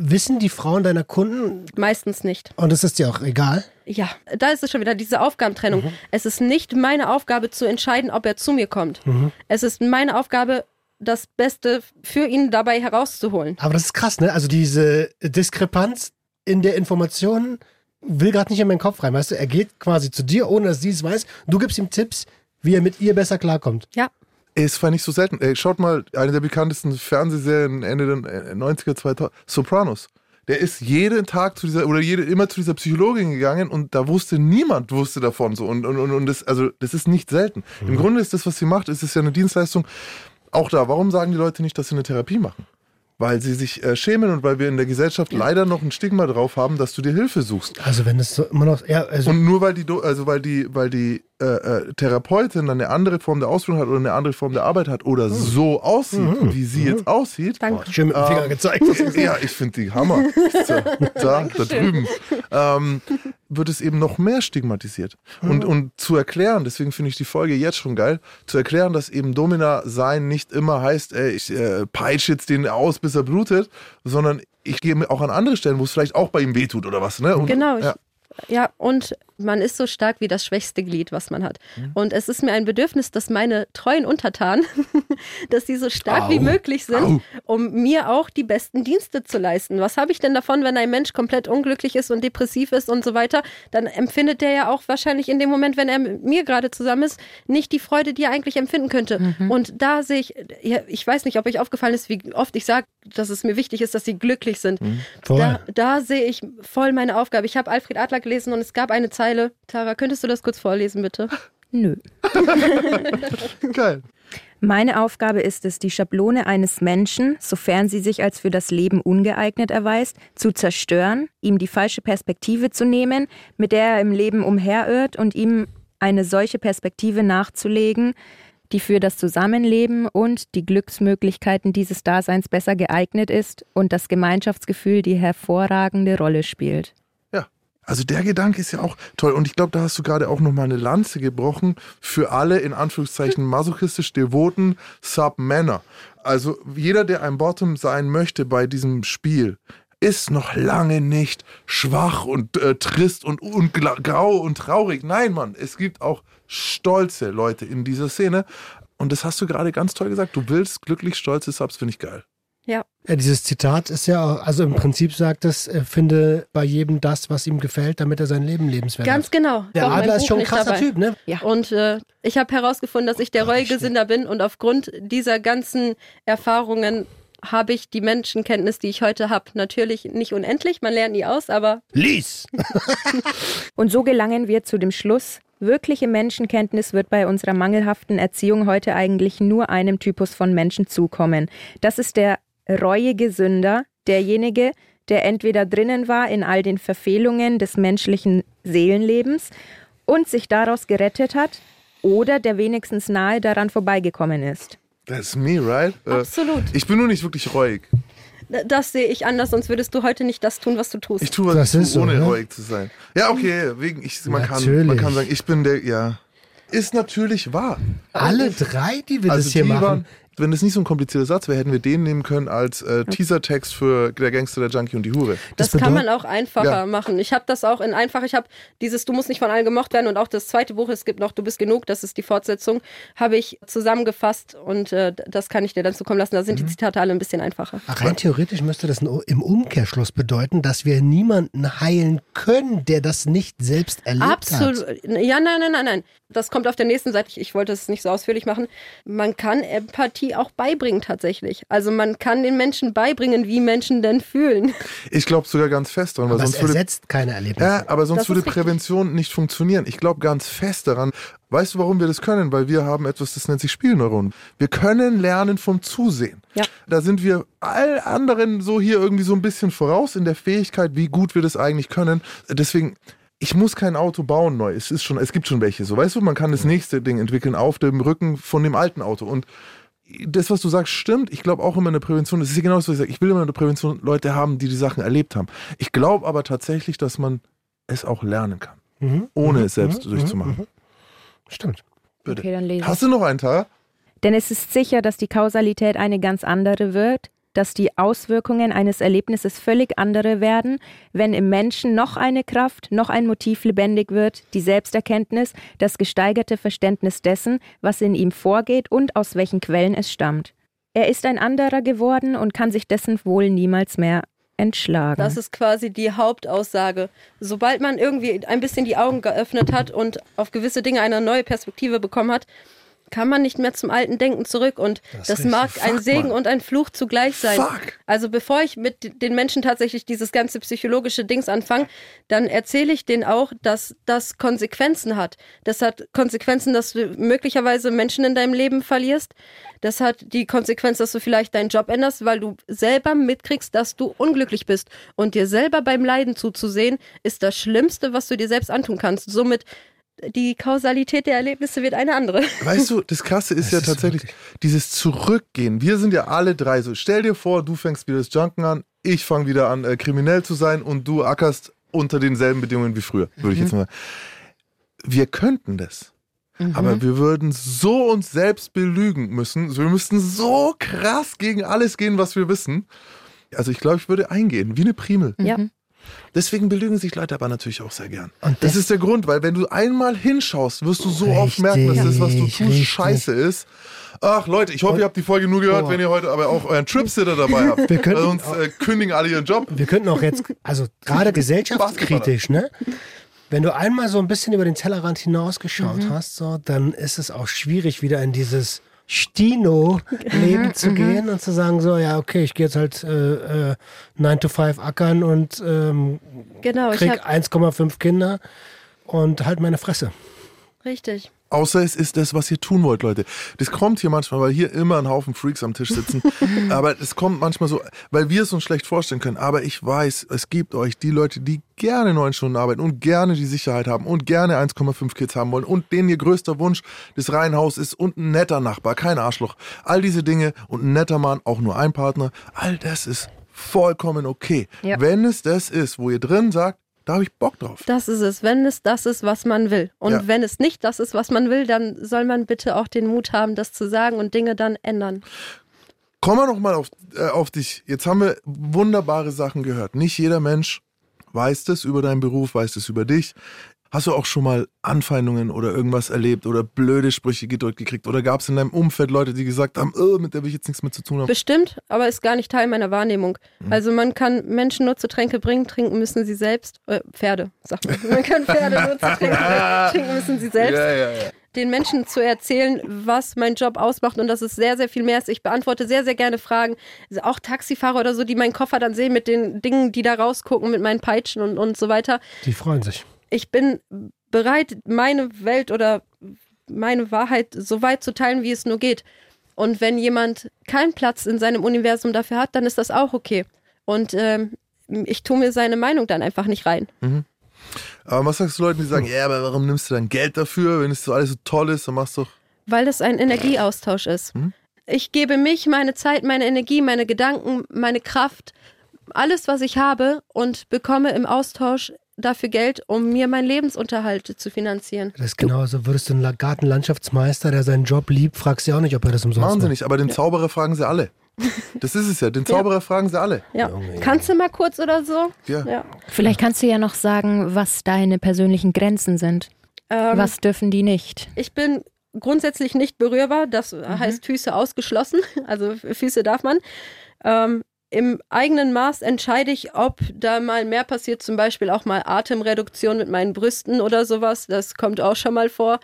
Wissen die Frauen deiner Kunden? Meistens nicht. Und es ist dir auch egal? Ja, da ist es schon wieder diese Aufgabentrennung. Mhm. Es ist nicht meine Aufgabe zu entscheiden, ob er zu mir kommt. Mhm. Es ist meine Aufgabe, das Beste für ihn dabei herauszuholen. Aber das ist krass, ne? Also diese Diskrepanz in der Information will gerade nicht in meinen Kopf rein. Weißt du, er geht quasi zu dir, ohne dass sie es weiß. Du gibst ihm Tipps, wie er mit ihr besser klarkommt. Ja. Es war nicht so selten. Ey, schaut mal, eine der bekanntesten Fernsehserien Ende der 90er, 2000, Sopranos. Der ist jeden Tag zu dieser, oder jede, immer zu dieser Psychologin gegangen und da wusste niemand, wusste davon so. Und, und, und das, also, das ist nicht selten. Mhm. Im Grunde ist das, was sie macht, ist es ja eine Dienstleistung. Auch da, warum sagen die Leute nicht, dass sie eine Therapie machen? weil sie sich äh, schämen und weil wir in der Gesellschaft ja. leider noch ein Stigma drauf haben, dass du dir Hilfe suchst. Also wenn es so immer noch ja, also und nur weil die also weil die weil die äh, äh, Therapeutin dann eine andere Form der Ausbildung hat oder eine andere Form der Arbeit hat oder mhm. so aussieht, mhm. wie sie mhm. jetzt aussieht. Danke. Oh, schön mit dem Finger ähm, gezeigt. ja, ich finde die Hammer. da, da, da drüben. Ähm, wird es eben noch mehr stigmatisiert. Mhm. Und, und zu erklären, deswegen finde ich die Folge jetzt schon geil, zu erklären, dass eben Domina sein nicht immer heißt, ey, ich äh, peitsche jetzt den aus, bis er blutet, sondern ich gehe auch an andere Stellen, wo es vielleicht auch bei ihm wehtut oder was. Ne? Und, genau, ja. Ja, und man ist so stark wie das schwächste Glied, was man hat. Mhm. Und es ist mir ein Bedürfnis, dass meine treuen Untertanen, dass die so stark Au. wie möglich sind, Au. um mir auch die besten Dienste zu leisten. Was habe ich denn davon, wenn ein Mensch komplett unglücklich ist und depressiv ist und so weiter? Dann empfindet der ja auch wahrscheinlich in dem Moment, wenn er mit mir gerade zusammen ist, nicht die Freude, die er eigentlich empfinden könnte. Mhm. Und da sehe ich, ja, ich weiß nicht, ob euch aufgefallen ist, wie oft ich sage, dass es mir wichtig ist, dass sie glücklich sind. Mhm. Da, da sehe ich voll meine Aufgabe. Ich habe Alfred Adler gelesen und es gab eine Zeile. Tara, könntest du das kurz vorlesen, bitte? Nö. Geil. Meine Aufgabe ist es, die Schablone eines Menschen, sofern sie sich als für das Leben ungeeignet erweist, zu zerstören, ihm die falsche Perspektive zu nehmen, mit der er im Leben umherirrt und ihm eine solche Perspektive nachzulegen, die für das Zusammenleben und die Glücksmöglichkeiten dieses Daseins besser geeignet ist und das Gemeinschaftsgefühl die hervorragende Rolle spielt. Also der Gedanke ist ja auch toll. Und ich glaube, da hast du gerade auch nochmal eine Lanze gebrochen für alle in Anführungszeichen masochistisch devoten Sub-Männer. Also jeder, der ein Bottom sein möchte bei diesem Spiel, ist noch lange nicht schwach und äh, trist und, und grau und traurig. Nein, Mann, es gibt auch stolze Leute in dieser Szene. Und das hast du gerade ganz toll gesagt. Du willst glücklich stolze Subs, finde ich geil. Ja. Ja, dieses Zitat ist ja, auch- also im Prinzip sagt es, er finde bei jedem das, was ihm gefällt, damit er sein Leben lebenswert Ganz hat. genau. Der mein Adler ist schon ein krasser. Typ, ne? Und äh, ich habe herausgefunden, dass ich der Ach, reuige Sünder bin und aufgrund dieser ganzen Erfahrungen habe ich die Menschenkenntnis, die ich heute habe. Natürlich nicht unendlich, man lernt nie aus, aber Lies! Und so gelangen wir zu dem Schluss, wirkliche Menschenkenntnis wird bei unserer mangelhaften Erziehung heute eigentlich nur einem Typus von Menschen zukommen. Das ist der reuige Sünder, derjenige, der entweder drinnen war in all den Verfehlungen des menschlichen Seelenlebens und sich daraus gerettet hat, oder der wenigstens nahe daran vorbeigekommen ist. That's me, right? Äh, absolut. Ich bin nur nicht wirklich reuig. Das sehe ich anders, sonst würdest du heute nicht das tun, was du tust. Ich tue was Das ich ist tue, so, ohne ne? reuig zu sein. Ja, okay, wegen ich man kann, Natürlich. man kann sagen, ich bin der ja. Ist natürlich wahr. Alle drei, die wir Also das hier machen. waren, wenn es nicht so ein komplizierter Satz wäre, hätten wir den nehmen können als äh, Teasertext für der Gangster, der Junkie und die Hure. Das, Das kann man auch einfacher Ja. machen. Ich habe das auch in einfach, ich habe dieses Du musst nicht von allen gemocht werden und auch das zweite Buch, es gibt noch Du bist genug, das ist die Fortsetzung, habe ich zusammengefasst und äh, das kann ich dir dann zukommen lassen. Da sind die Zitate alle ein bisschen einfacher. Ach, Rein theoretisch müsste das im Umkehrschluss bedeuten, dass wir niemanden heilen können, der das nicht selbst erlebt hat. Absolut. Ja, nein, nein, nein, nein. Das kommt auf der nächsten Seite. Ich, ich wollte es nicht so ausführlich machen. Man kann Empathie auch beibringen tatsächlich. Also man kann den Menschen beibringen, wie Menschen denn fühlen. Ich glaube sogar ganz fest dran, weil Aber es sonst würde ersetzt keine Erlebnisse. Ja, aber sonst Das würde richtig. Prävention nicht funktionieren. Ich glaube ganz fest daran. Weißt du, warum wir das können? Weil wir haben etwas, das nennt sich Spielneuronen. Wir können lernen vom Zusehen. Ja. Da sind wir all anderen so hier irgendwie so ein bisschen voraus in der Fähigkeit, wie gut wir das eigentlich können. Deswegen, ich muss kein Auto bauen neu. Es ist schon, es gibt schon welche. So, weißt du, man kann das nächste Ding entwickeln auf dem Rücken von dem alten Auto. Und das, was du sagst, stimmt. Ich glaube auch immer in der Prävention, das ist ja genau das, was ich sage. Ich will immer in der Prävention Leute haben, die die Sachen erlebt haben. Ich glaube aber tatsächlich, dass man es auch lernen kann, Mhm. ohne Mhm. es selbst Mhm. durchzumachen. Mhm. Stimmt. Bitte. Okay, dann lese ich. Hast du noch einen Tag? Denn es ist sicher, dass die Kausalität eine ganz andere wird, dass die Auswirkungen eines Erlebnisses völlig andere werden, wenn im Menschen noch eine Kraft, noch ein Motiv lebendig wird, die Selbsterkenntnis, das gesteigerte Verständnis dessen, was in ihm vorgeht und aus welchen Quellen es stammt. Er ist ein anderer geworden und kann sich dessen wohl niemals mehr entschlagen. Das ist quasi die Hauptaussage. Sobald man irgendwie ein bisschen die Augen geöffnet hat und auf gewisse Dinge eine neue Perspektive bekommen hat, kann man nicht mehr zum alten Denken zurück. Und Das das, mag ein Segen Mann. und ein Fluch zugleich sein. Fuck. Also bevor ich mit den Menschen tatsächlich dieses ganze psychologische Dings anfange, dann erzähle ich denen auch, dass das Konsequenzen hat. Das hat Konsequenzen, dass du möglicherweise Menschen in deinem Leben verlierst. Das hat die Konsequenz, dass du vielleicht deinen Job änderst, weil du selber mitkriegst, dass du unglücklich bist. Und dir selber beim Leiden zuzusehen, ist das Schlimmste, was du dir selbst antun kannst. Somit die Kausalität der Erlebnisse wird eine andere. Weißt du, das Krasse ist Das ja ist tatsächlich wirklich- dieses Zurückgehen. Wir sind ja alle drei so. Stell dir vor, du fängst wieder das Junken an, ich fange wieder an, äh, kriminell zu sein und du ackerst unter denselben Bedingungen wie früher, würde ich jetzt mal. Wir könnten das. Aber wir würden so uns selbst belügen müssen. Wir müssten so krass gegen alles gehen, was wir wissen. Also ich glaube, ich würde eingehen, wie eine Primel. Ja. Deswegen belügen sich Leute aber natürlich auch sehr gern. Und Das das- ist der Grund, weil wenn du einmal hinschaust, wirst du so oft Richtig, merken, dass das, was du tust, richtig. scheiße ist. Ach Leute, ich hoffe, ihr habt die Folge nur gehört, Boah. wenn ihr heute aber auch euren Tripsitter dabei habt. Wir könnten sonst äh, kündigen alle ihren Job. Wir könnten auch jetzt, also gerade gesellschaftskritisch, ne? Wenn du einmal so ein bisschen über den Tellerrand hinausgeschaut Mhm. hast, so, dann ist es auch schwierig, wieder in dieses Stino-Leben zu gehen und zu sagen, so, ja, okay, ich gehe jetzt halt äh, äh, 9 to 5 ackern und ähm, Genau, ich krieg habe 1,5 Kinder und halt meine Fresse. Richtig. Außer es ist das, was ihr tun wollt, Leute. Das kommt hier manchmal, weil hier immer ein Haufen Freaks am Tisch sitzen. aber es kommt manchmal so, weil wir es uns schlecht vorstellen können. Aber ich weiß, es gibt euch die Leute, die gerne neun Stunden arbeiten und gerne die Sicherheit haben und gerne 1,5 Kids haben wollen und denen ihr größter Wunsch das Reihenhaus ist und ein netter Nachbar, kein Arschloch. All diese Dinge und ein netter Mann, auch nur ein Partner, all das ist vollkommen okay. Ja. Wenn es das ist, wo ihr drin sagt, da habe ich Bock drauf. Das ist es, wenn es das ist, was man will. Und Ja. wenn es nicht das ist, was man will, dann soll man bitte auch den Mut haben, das zu sagen und Dinge dann ändern. Kommen wir noch mal auf, äh, auf dich. Jetzt haben wir wunderbare Sachen gehört. Nicht jeder Mensch weiß das über deinen Beruf, weiß das über dich. Hast du auch schon mal Anfeindungen oder irgendwas erlebt oder blöde Sprüche gedrückt gekriegt? Oder gab es in deinem Umfeld Leute, die gesagt haben, "Oh, mit der will ich jetzt nichts mehr zu tun haben? Bestimmt, aber ist gar nicht Teil meiner Wahrnehmung. Mhm. Also man kann Menschen nur zu Tränke bringen, trinken müssen sie selbst. Äh, Pferde, sagt man. Man kann Pferde nur zu Tränke bringen, trinken müssen sie selbst. Ja, ja, ja. Den Menschen zu erzählen, was mein Job ausmacht und dass es sehr, sehr viel mehr ist. Ich beantworte sehr, sehr gerne Fragen. Also auch Taxifahrer oder so, die meinen Koffer dann sehen mit den Dingen, die da rausgucken, mit meinen Peitschen und, und so weiter. Die freuen sich. Ich bin bereit, meine Welt oder meine Wahrheit so weit zu teilen, wie es nur geht. Und wenn jemand keinen Platz in seinem Universum dafür hat, dann ist das auch okay. Und ähm, ich tue mir seine Meinung dann einfach nicht rein. Aber was sagst du Leuten, die sagen, ja, aber warum nimmst du dann Geld dafür, wenn es so alles so toll ist, dann machst du doch. Weil das ein Energieaustausch ist. Ich gebe mich, meine Zeit, meine Energie, meine Gedanken, meine Kraft, alles, was ich habe und bekomme im Austausch dafür Geld, um mir meinen Lebensunterhalt zu finanzieren. Das ist genauso. Würdest du einen La- Gartenlandschaftsmeister, der seinen Job liebt, fragst du ja auch nicht, ob er das umsonst Machen sie macht. nicht, aber den Zauberer fragen sie alle. Das ist es ja, den Zauberer fragen sie alle. Ja. Kannst du mal kurz oder so? Ja. Ja. Vielleicht kannst du ja noch sagen, was deine persönlichen Grenzen sind. Ähm, Was dürfen die nicht? Ich bin grundsätzlich nicht berührbar. Das heißt Füße ausgeschlossen. Also Füße darf man. Ähm, Im eigenen Maß entscheide ich, ob da mal mehr passiert, zum Beispiel auch mal Atemreduktion mit meinen Brüsten oder sowas. Das kommt auch schon mal vor.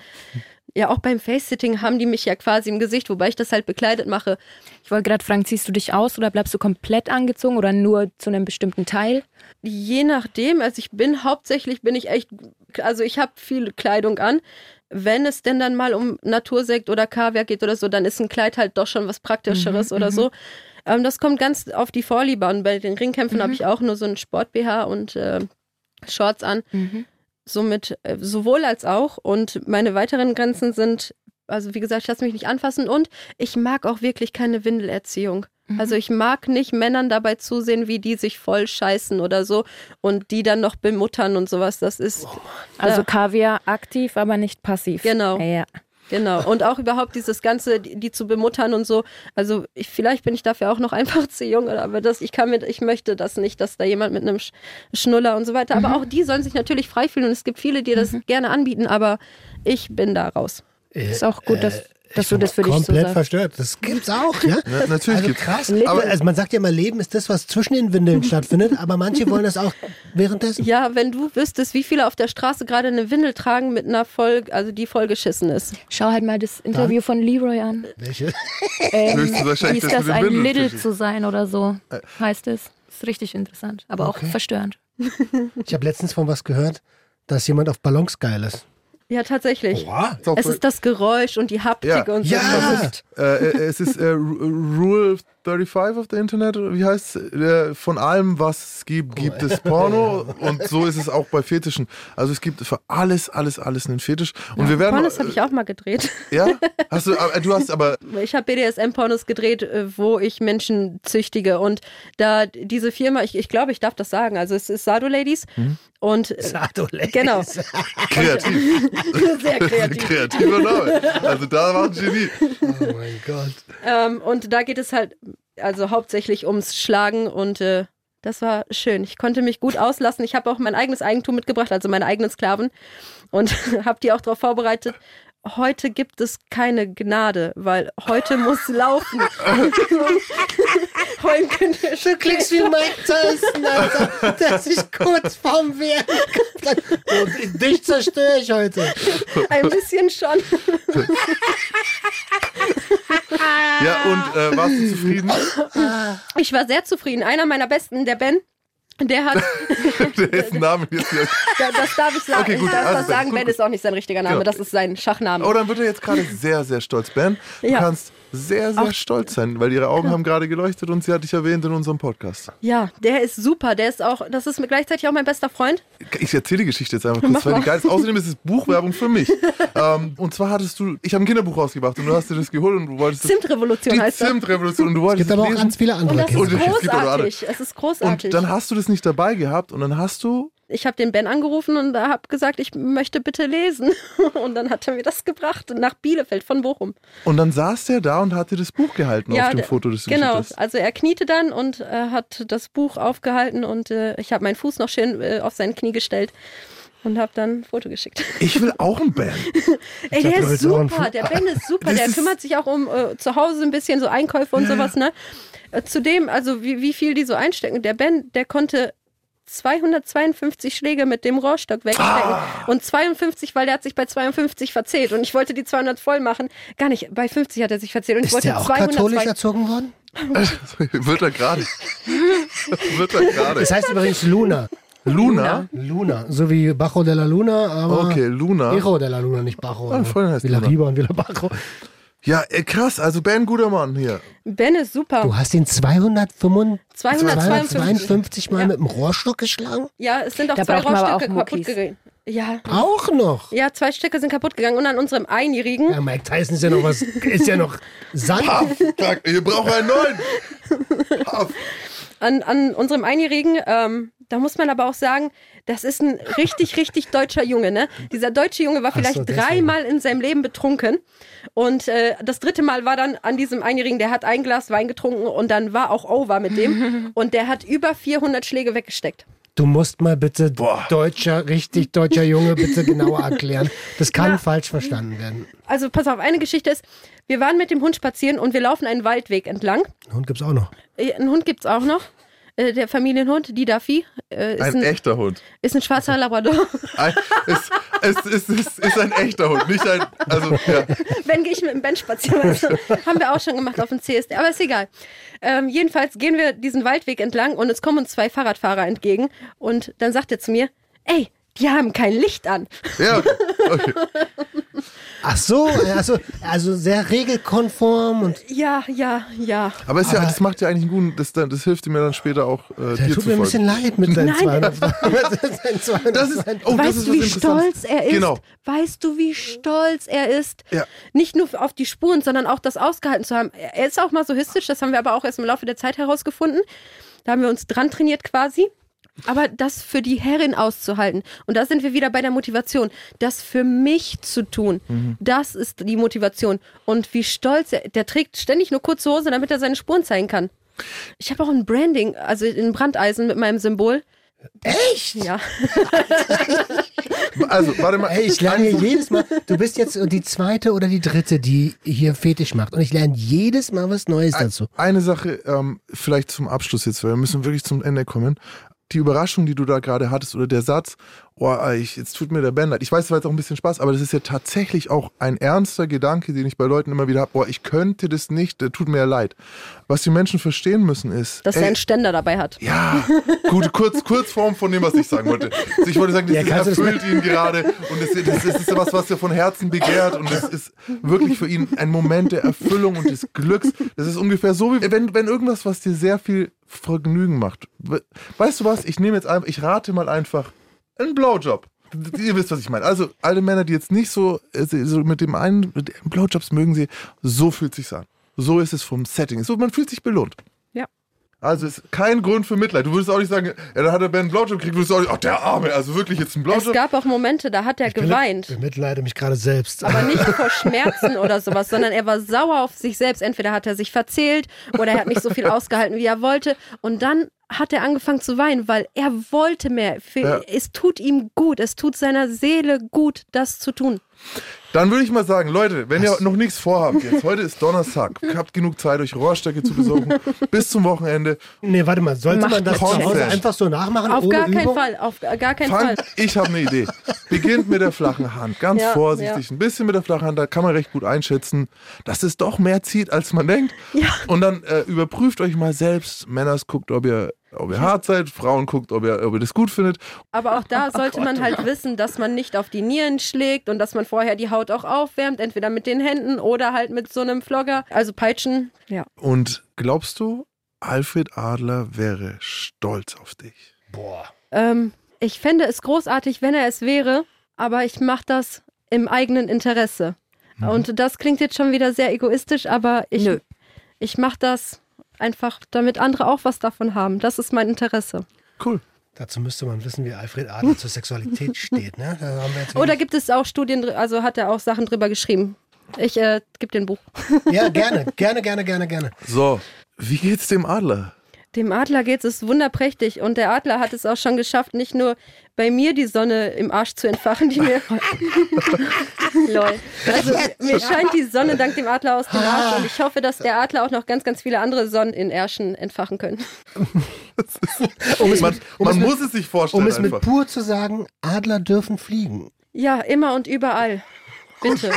Ja, auch beim Face-Sitting haben die mich ja quasi im Gesicht, wobei ich das halt bekleidet mache. Ich wollte gerade fragen, ziehst du dich aus oder bleibst du komplett angezogen oder nur zu einem bestimmten Teil? Je nachdem, also ich bin hauptsächlich, bin ich echt, also ich habe viel Kleidung an. Wenn es denn dann mal um Natursekt oder Kaviar geht oder so, dann ist ein Kleid halt doch schon was Praktischeres oder so. Ähm, das kommt ganz auf die Vorliebe an. Bei den Ringkämpfen habe ich auch nur so einen Sport-BH und äh, Shorts an. Somit äh, sowohl als auch. Und meine weiteren Grenzen sind, also wie gesagt, ich lasse mich nicht anfassen und ich mag auch wirklich keine Windelerziehung. Also ich mag nicht Männern dabei zusehen, wie die sich voll scheißen oder so und die dann noch bemuttern und sowas. Das ist Also Ja. Kaviar aktiv, aber nicht passiv. Genau. Ja. Genau und auch überhaupt dieses ganze, die, die zu bemuttern und so. Also ich, vielleicht bin ich dafür auch noch einfach zu jung, aber das ich kann mit, ich möchte das nicht, dass da jemand mit einem Sch Schnuller und so weiter. Aber auch die sollen sich natürlich frei fühlen und es gibt viele, die das gerne anbieten, aber ich bin da raus. Ist auch gut, dass, dass Ich du das für dich so komplett verstört. Das gibt's auch, ja? Na, natürlich also gibt's. krass. Leben. Aber also man sagt ja immer, Leben ist das, was zwischen den Windeln stattfindet, aber manche wollen das auch währenddessen. Ja, wenn du wüsstest, wie viele auf der Straße gerade eine Windel tragen mit einer voll, also die vollgeschissen ist. Schau halt mal das Interview von Leroy an. Welche? Ähm, Höchstwahrscheinlich wie ist das ein Little zu sein oder so, heißt es. Ist richtig interessant, aber Okay. auch verstörend. Ich habe letztens von was gehört, dass jemand auf Ballons geil ist. Ja, tatsächlich. Auch Es voll- ist das Geräusch und die Haptik Ja. und so. Ja! äh, äh, es ist äh, Ru- Rule 35 auf der Internet, oder wie heißt es? Äh, von allem, was es gibt, gibt es Porno. Und so ist es auch bei Fetischen. Also es gibt für alles, alles, alles einen Fetisch. Und wir werden. Pornos habe ich auch mal gedreht. Ja? Hast du, aber, du hast aber. Ich habe BDSM-Pornos gedreht, äh, wo ich Menschen züchtige. Und da diese Firma, ich, ich glaube, ich darf das sagen, also es ist Sado Ladies. Hm? Und äh, Sado Ladies. genau, Kreativ. sehr kreativ. Kreativer Name. Also da war ein Genie. Oh mein Gott. Ähm, und da geht es halt also hauptsächlich ums Schlagen und äh, das war schön. Ich konnte mich gut auslassen. Ich habe auch mein eigenes Eigentum mitgebracht, also meine eigenen Sklaven und habe die auch darauf vorbereitet. Heute gibt es keine Gnade, weil heute muss laufen. Du klingst wie Mike Tyson, Alter, der sich kurz vorm Wehren Und dich zerstöre ich heute. Ein bisschen schon. Ja, und äh, warst du zufrieden? Ich war sehr zufrieden. Einer meiner besten, der Ben, Der hat, Dessen Name jetzt hier. da- das darf ich sagen, Okay, gut, ich darf also das sagen, Ben ist auch nicht sein richtiger Name, Genau. das ist sein Schachname. Oh, dann wird er jetzt gerade sehr, sehr stolz. Ben, du Ja. kannst sehr, sehr Auch- stolz sein, weil ihre Augen haben gerade geleuchtet und sie hat dich erwähnt in unserem Podcast. Ja, der ist super, der ist auch, das ist gleichzeitig auch mein bester Freund. Ich erzähle die Geschichte jetzt einfach kurz, Mach weil die geil ist. Außerdem ist es Buchwerbung für mich. ähm, und zwar hattest du, ich habe ein Kinderbuch rausgebracht und du hast dir das geholt und du wolltest es- Zimtrevolution die heißt das. Zimtrevolution und du wolltest Gibt aber es auch lesen. ganz viele Und andere das ist Und Kinder. es gibt auch noch andere. großartig. Es ist großartig. Und dann hast du das nicht dabei gehabt und dann hast du ich habe den Ben angerufen und habe gesagt, ich möchte bitte lesen. Und dann hat er mir das gebracht nach Bielefeld von Bochum. und dann saß der da und hat dir das Buch gehalten auf dem der- Foto, das du Genau, also er kniete dann und äh, hat das Buch aufgehalten und äh, ich habe meinen Fuß noch schön äh, auf sein Knie gestellt und habe dann ein Foto geschickt. Ich will auch ein Ben. Ey, der ist einen super, der Ben ist super, Das der ist- kümmert sich auch um äh, zu Hause ein bisschen so Einkäufe und sowas, ne? Äh, Zudem, also wie, wie viel die so einstecken, der Ben, der konnte 252 Schläge mit dem Rohrstock wegstecken Ah. und 52, weil der hat sich bei 52 verzählt und ich wollte die 200 voll machen. Gar nicht, bei 50 hat er sich verzählt und ich Ist wollte der auch 200 katholisch erzogen worden? Wird er gerade. Wird er gerade. Das heißt übrigens Luna. Luna? Luna. So wie Bajo de la Luna, aber. Okay, Luna. Hijo de la Luna, nicht Bajo. Ah, Freundin heißt Villa Luna. Riba und Villa Bajo. Ja, ey, krass. Also Ben, guter Mann hier. Ben ist super. Du hast ihn 255 252. 252 Mal Ja. mit dem Rohrstock geschlagen? Ja, es sind auch Da zwei Rohrstücke auch kaputt gegangen. Ja, Auch noch. ja, zwei Stücke sind kaputt gegangen und an unserem Einjährigen, Ja, Mike Tyson ist ja noch was, ist ja noch Sand. Paff, ihr braucht einen neuen. Paff. An, an unserem Einjährigen, ähm, da muss man aber auch sagen, das ist ein richtig, richtig deutscher Junge, ne? Dieser deutsche Junge war so, vielleicht deswegen. dreimal in seinem Leben betrunken. Und äh, das dritte Mal war dann an diesem Einjährigen, der hat ein Glas Wein getrunken und dann war auch over mit dem. Und der hat über 400 Schläge weggesteckt. Du musst mal bitte Boah. deutscher, richtig deutscher Junge bitte genauer erklären. Das kann falsch verstanden werden. Also pass auf, eine Geschichte ist, wir waren mit dem Hund spazieren und wir laufen einen Waldweg entlang. Einen Hund gibt's auch noch. Äh, Einen Hund gibt's auch noch. Äh, Der Familienhund, die Duffy, äh, ist, Ein ein, echter Hund. ist ein schwarzer Labrador. Ein, es, es, es, es ist ein echter Hund, nicht ein. Also, ja. Wenn gehe ich mit dem Ben spazieren. Also, haben wir auch schon gemacht auf dem CSD, aber ist egal. Ähm, jedenfalls gehen wir diesen Waldweg entlang und es kommen uns zwei Fahrradfahrer entgegen und dann sagt er zu mir, ey, die haben kein Licht an. ja okay. Ach so, also, also sehr regelkonform und Ja, ja, ja. Aber, es ist ja, Aber- das macht ja eigentlich einen guten. Das, das hilft mir dann später auch, äh, der dir tut zu mir ein bisschen leid mit seinen Nein. 200. mit seinen 200 Das ist, oh, das weißt ist du, wie stolz er ist? Genau. Weißt du, wie stolz er ist? Ja. Nicht nur auf die Spuren, sondern auch das ausgehalten zu haben. Er ist auch masochistisch, das haben wir aber auch erst im Laufe der Zeit herausgefunden. Da haben wir uns dran trainiert quasi. Aber das für die Herrin auszuhalten. Und da sind wir wieder bei der Motivation. Das für mich zu tun, Mhm. das ist die Motivation. Und wie stolz er, der trägt ständig nur kurze Hose, damit er seine Spuren zeigen kann. Ich habe auch ein Branding, also ein Brandeisen mit meinem Symbol. Echt? Ja. Also, warte mal. Ey, ich lerne hier jedes Mal, du bist jetzt die zweite oder die dritte, die hier Fetisch macht. Und ich lerne jedes Mal was Neues dazu. Eine Sache, ähm, vielleicht zum Abschluss jetzt, weil wir müssen wirklich zum Ende kommen. Die Überraschung, die du da gerade hattest, oder der Satz, oh, ich, jetzt tut mir der Ben leid. Ich weiß, es war jetzt auch ein bisschen Spaß, aber das ist ja tatsächlich auch ein ernster Gedanke, den ich bei Leuten immer wieder habe. Boah, ich könnte das nicht, der tut mir ja leid. Was die Menschen verstehen müssen ist. Dass ey, er einen Ständer dabei hat. ja, gut, kurz, Kurzform von dem, was ich sagen wollte. Also ich wollte sagen, das Ja, das erfüllt ihn gerade und das, das, das ist was, was er von Herzen begehrt und das ist wirklich für ihn ein Moment der Erfüllung und des Glücks. Das ist ungefähr so, wie wenn, wenn irgendwas, was dir sehr viel Vergnügen macht. We- Weißt du was? Ich nehme jetzt einfach, ich rate mal einfach einen Blowjob. Ihr wisst, was ich meine. Also, alle Männer, die jetzt nicht so, so mit dem einen, mit Blowjobs mögen sie, so fühlt sich's an. So ist es vom Setting. So, man fühlt sich belohnt. Also ist kein Grund für Mitleid. Du würdest auch nicht sagen, ja, da hat er Ben einen Blowjob gekriegt, würdest du auch nicht, ach der Arme, also wirklich jetzt einen Es Blowjob. gab auch Momente, da hat er geweint. Ich bemitleide mich gerade selbst. Aber nicht vor Schmerzen oder sowas, sondern er war sauer auf sich selbst. Entweder hat er sich verzählt oder er hat nicht so viel ausgehalten, wie er wollte. Und dann hat er angefangen zu weinen, weil er wollte mehr. Für, Ja. Es tut ihm gut, es tut seiner Seele gut, das zu tun. Dann würde ich mal sagen, Leute, wenn ihr noch nichts vorhabt jetzt, heute ist Donnerstag, habt genug Zeit, euch Rohrstöcke zu besorgen, bis zum Wochenende. Nee, warte mal, sollte Macht man das das. zu Hause einfach so nachmachen? Auf ohne gar keinen Übung? Fall, auf gar keinen Fall. Ich habe eine Idee. Beginnt mit der flachen Hand, ganz Ja, vorsichtig, ein bisschen mit der flachen Hand, da kann man recht gut einschätzen, dass es doch mehr zieht, als man denkt. Ja. Und dann äh, überprüft euch mal selbst, Männers, guckt, ob ihr ob ihr hart seid, Frauen guckt, ob ihr, ob ihr das gut findet. Aber auch da sollte man halt wissen, dass man nicht auf die Nieren schlägt und dass man vorher die Haut auch aufwärmt, entweder mit den Händen oder halt mit so einem Flogger. Also Peitschen, ja. Und glaubst du, Alfred Adler wäre stolz auf dich? Boah. Ähm, ich fände es großartig, wenn er es wäre, aber ich mache das im eigenen Interesse. Und das klingt jetzt schon wieder sehr egoistisch, aber ich, Nö. ich mache das einfach, damit andere auch was davon haben. Das ist mein Interesse. Cool. Dazu müsste man wissen, wie Alfred Adler zur Sexualität steht. Ne? Da haben wir jetzt Oder gibt es auch Studien, also hat er auch Sachen drüber geschrieben. Ich äh, gebe den Buch. ja, gerne, gerne, gerne, gerne, gerne. So, wie geht's dem Adler? Dem Adler geht es wunderprächtig und der Adler hat es auch schon geschafft, nicht nur bei mir die Sonne im Arsch zu entfachen, die mir. Lol. Also mir scheint die Sonne dank dem Adler aus dem Arsch und ich hoffe, dass der Adler auch noch ganz, ganz viele andere Sonnen in Ärschen entfachen können. Um es, Man, mit, um man es, muss mit, es sich vorstellen um es mit einfach. pur zu sagen, Adler dürfen fliegen. Ja, immer und überall. Bitte.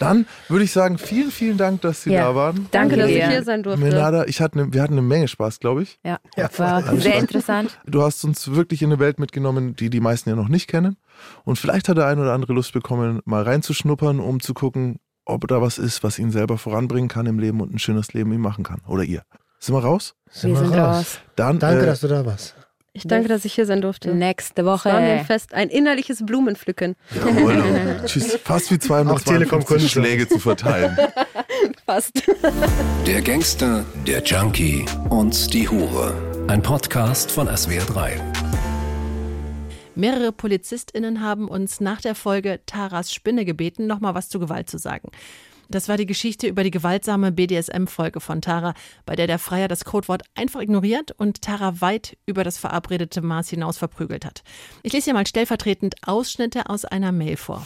Dann würde ich sagen, vielen, vielen Dank, dass Sie Ja. da waren. Danke dass ich hier sein durfte. Menada, ich hatte eine, wir hatten eine Menge Spaß, glaube ich. Ja, Ja, war sehr interessant. Du hast uns wirklich in eine Welt mitgenommen, die die meisten ja noch nicht kennen. Und vielleicht hat der ein oder andere Lust bekommen, mal reinzuschnuppern, um zu gucken, ob da was ist, was ihn selber voranbringen kann im Leben und ein schönes Leben ihm machen kann. Oder ihr. Sind wir raus? Wir sind raus. Dann Danke, äh, dass du da warst. Ich danke, dass ich hier sein durfte. Nächste Es war mir ein Woche. Fest, ein innerliches Blumenpflücken. Jawohl. Tschüss. Fast wie Auch Telekom 252 Kunden. Schläge zu verteilen. Fast. Der Gangster, der Junkie und die Hure. Ein Podcast von SWR3. Mehrere PolizistInnen haben uns nach der Folge Taras Spinne gebeten, nochmal was zu Gewalt zu sagen. Das war die Geschichte über die gewaltsame BDSM-Folge von Tara, bei der der Freier das Codewort einfach ignoriert und Tara weit über das verabredete Maß hinaus verprügelt hat. Ich lese hier mal stellvertretend Ausschnitte aus einer Mail vor.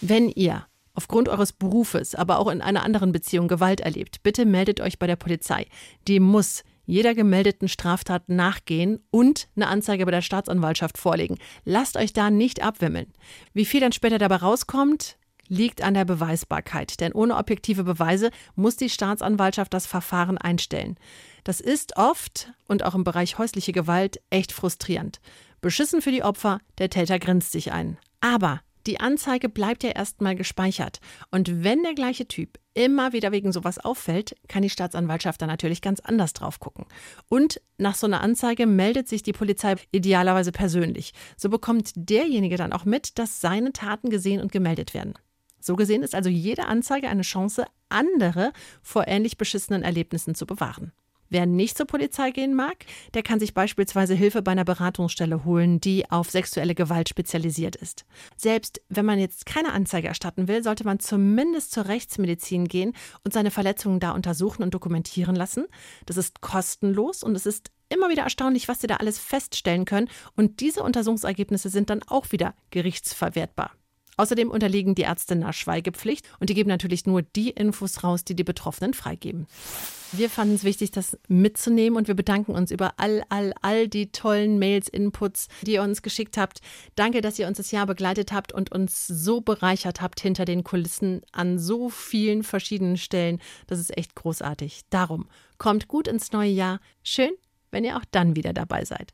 Wenn ihr aufgrund eures Berufes, aber auch in einer anderen Beziehung Gewalt erlebt, bitte meldet euch bei der Polizei. Die muss jeder gemeldeten Straftat nachgehen und eine Anzeige bei der Staatsanwaltschaft vorlegen. Lasst euch da nicht abwimmeln. Wie viel dann später dabei rauskommt, liegt an der Beweisbarkeit. Denn ohne objektive Beweise muss die Staatsanwaltschaft das Verfahren einstellen. Das ist oft und auch im Bereich häusliche Gewalt echt frustrierend. Beschissen für die Opfer, der Täter grinst sich ein. Aber die Anzeige bleibt ja erstmal gespeichert. Und wenn der gleiche Typ immer wieder wegen sowas auffällt, kann die Staatsanwaltschaft da natürlich ganz anders drauf gucken. Und nach so einer Anzeige meldet sich die Polizei idealerweise persönlich. So bekommt derjenige dann auch mit, dass seine Taten gesehen und gemeldet werden. So gesehen ist also jede Anzeige eine Chance, andere vor ähnlich beschissenen Erlebnissen zu bewahren. Wer nicht zur Polizei gehen mag, der kann sich beispielsweise Hilfe bei einer Beratungsstelle holen, die auf sexuelle Gewalt spezialisiert ist. Selbst wenn man jetzt keine Anzeige erstatten will, sollte man zumindest zur Rechtsmedizin gehen und seine Verletzungen da untersuchen und dokumentieren lassen. Das ist kostenlos und es ist immer wieder erstaunlich, was sie da alles feststellen können. Und diese Untersuchungsergebnisse sind dann auch wieder gerichtsverwertbar. Außerdem unterliegen die Ärzte einer Schweigepflicht und die geben natürlich nur die Infos raus, die die Betroffenen freigeben. Wir fanden es wichtig, das mitzunehmen und wir bedanken uns über all, all, all die tollen Mails, Inputs, die ihr uns geschickt habt. Danke, dass ihr uns das Jahr begleitet habt und uns so bereichert habt hinter den Kulissen an so vielen verschiedenen Stellen. Das ist echt großartig. Darum kommt gut ins neue Jahr. Schön, wenn ihr auch dann wieder dabei seid.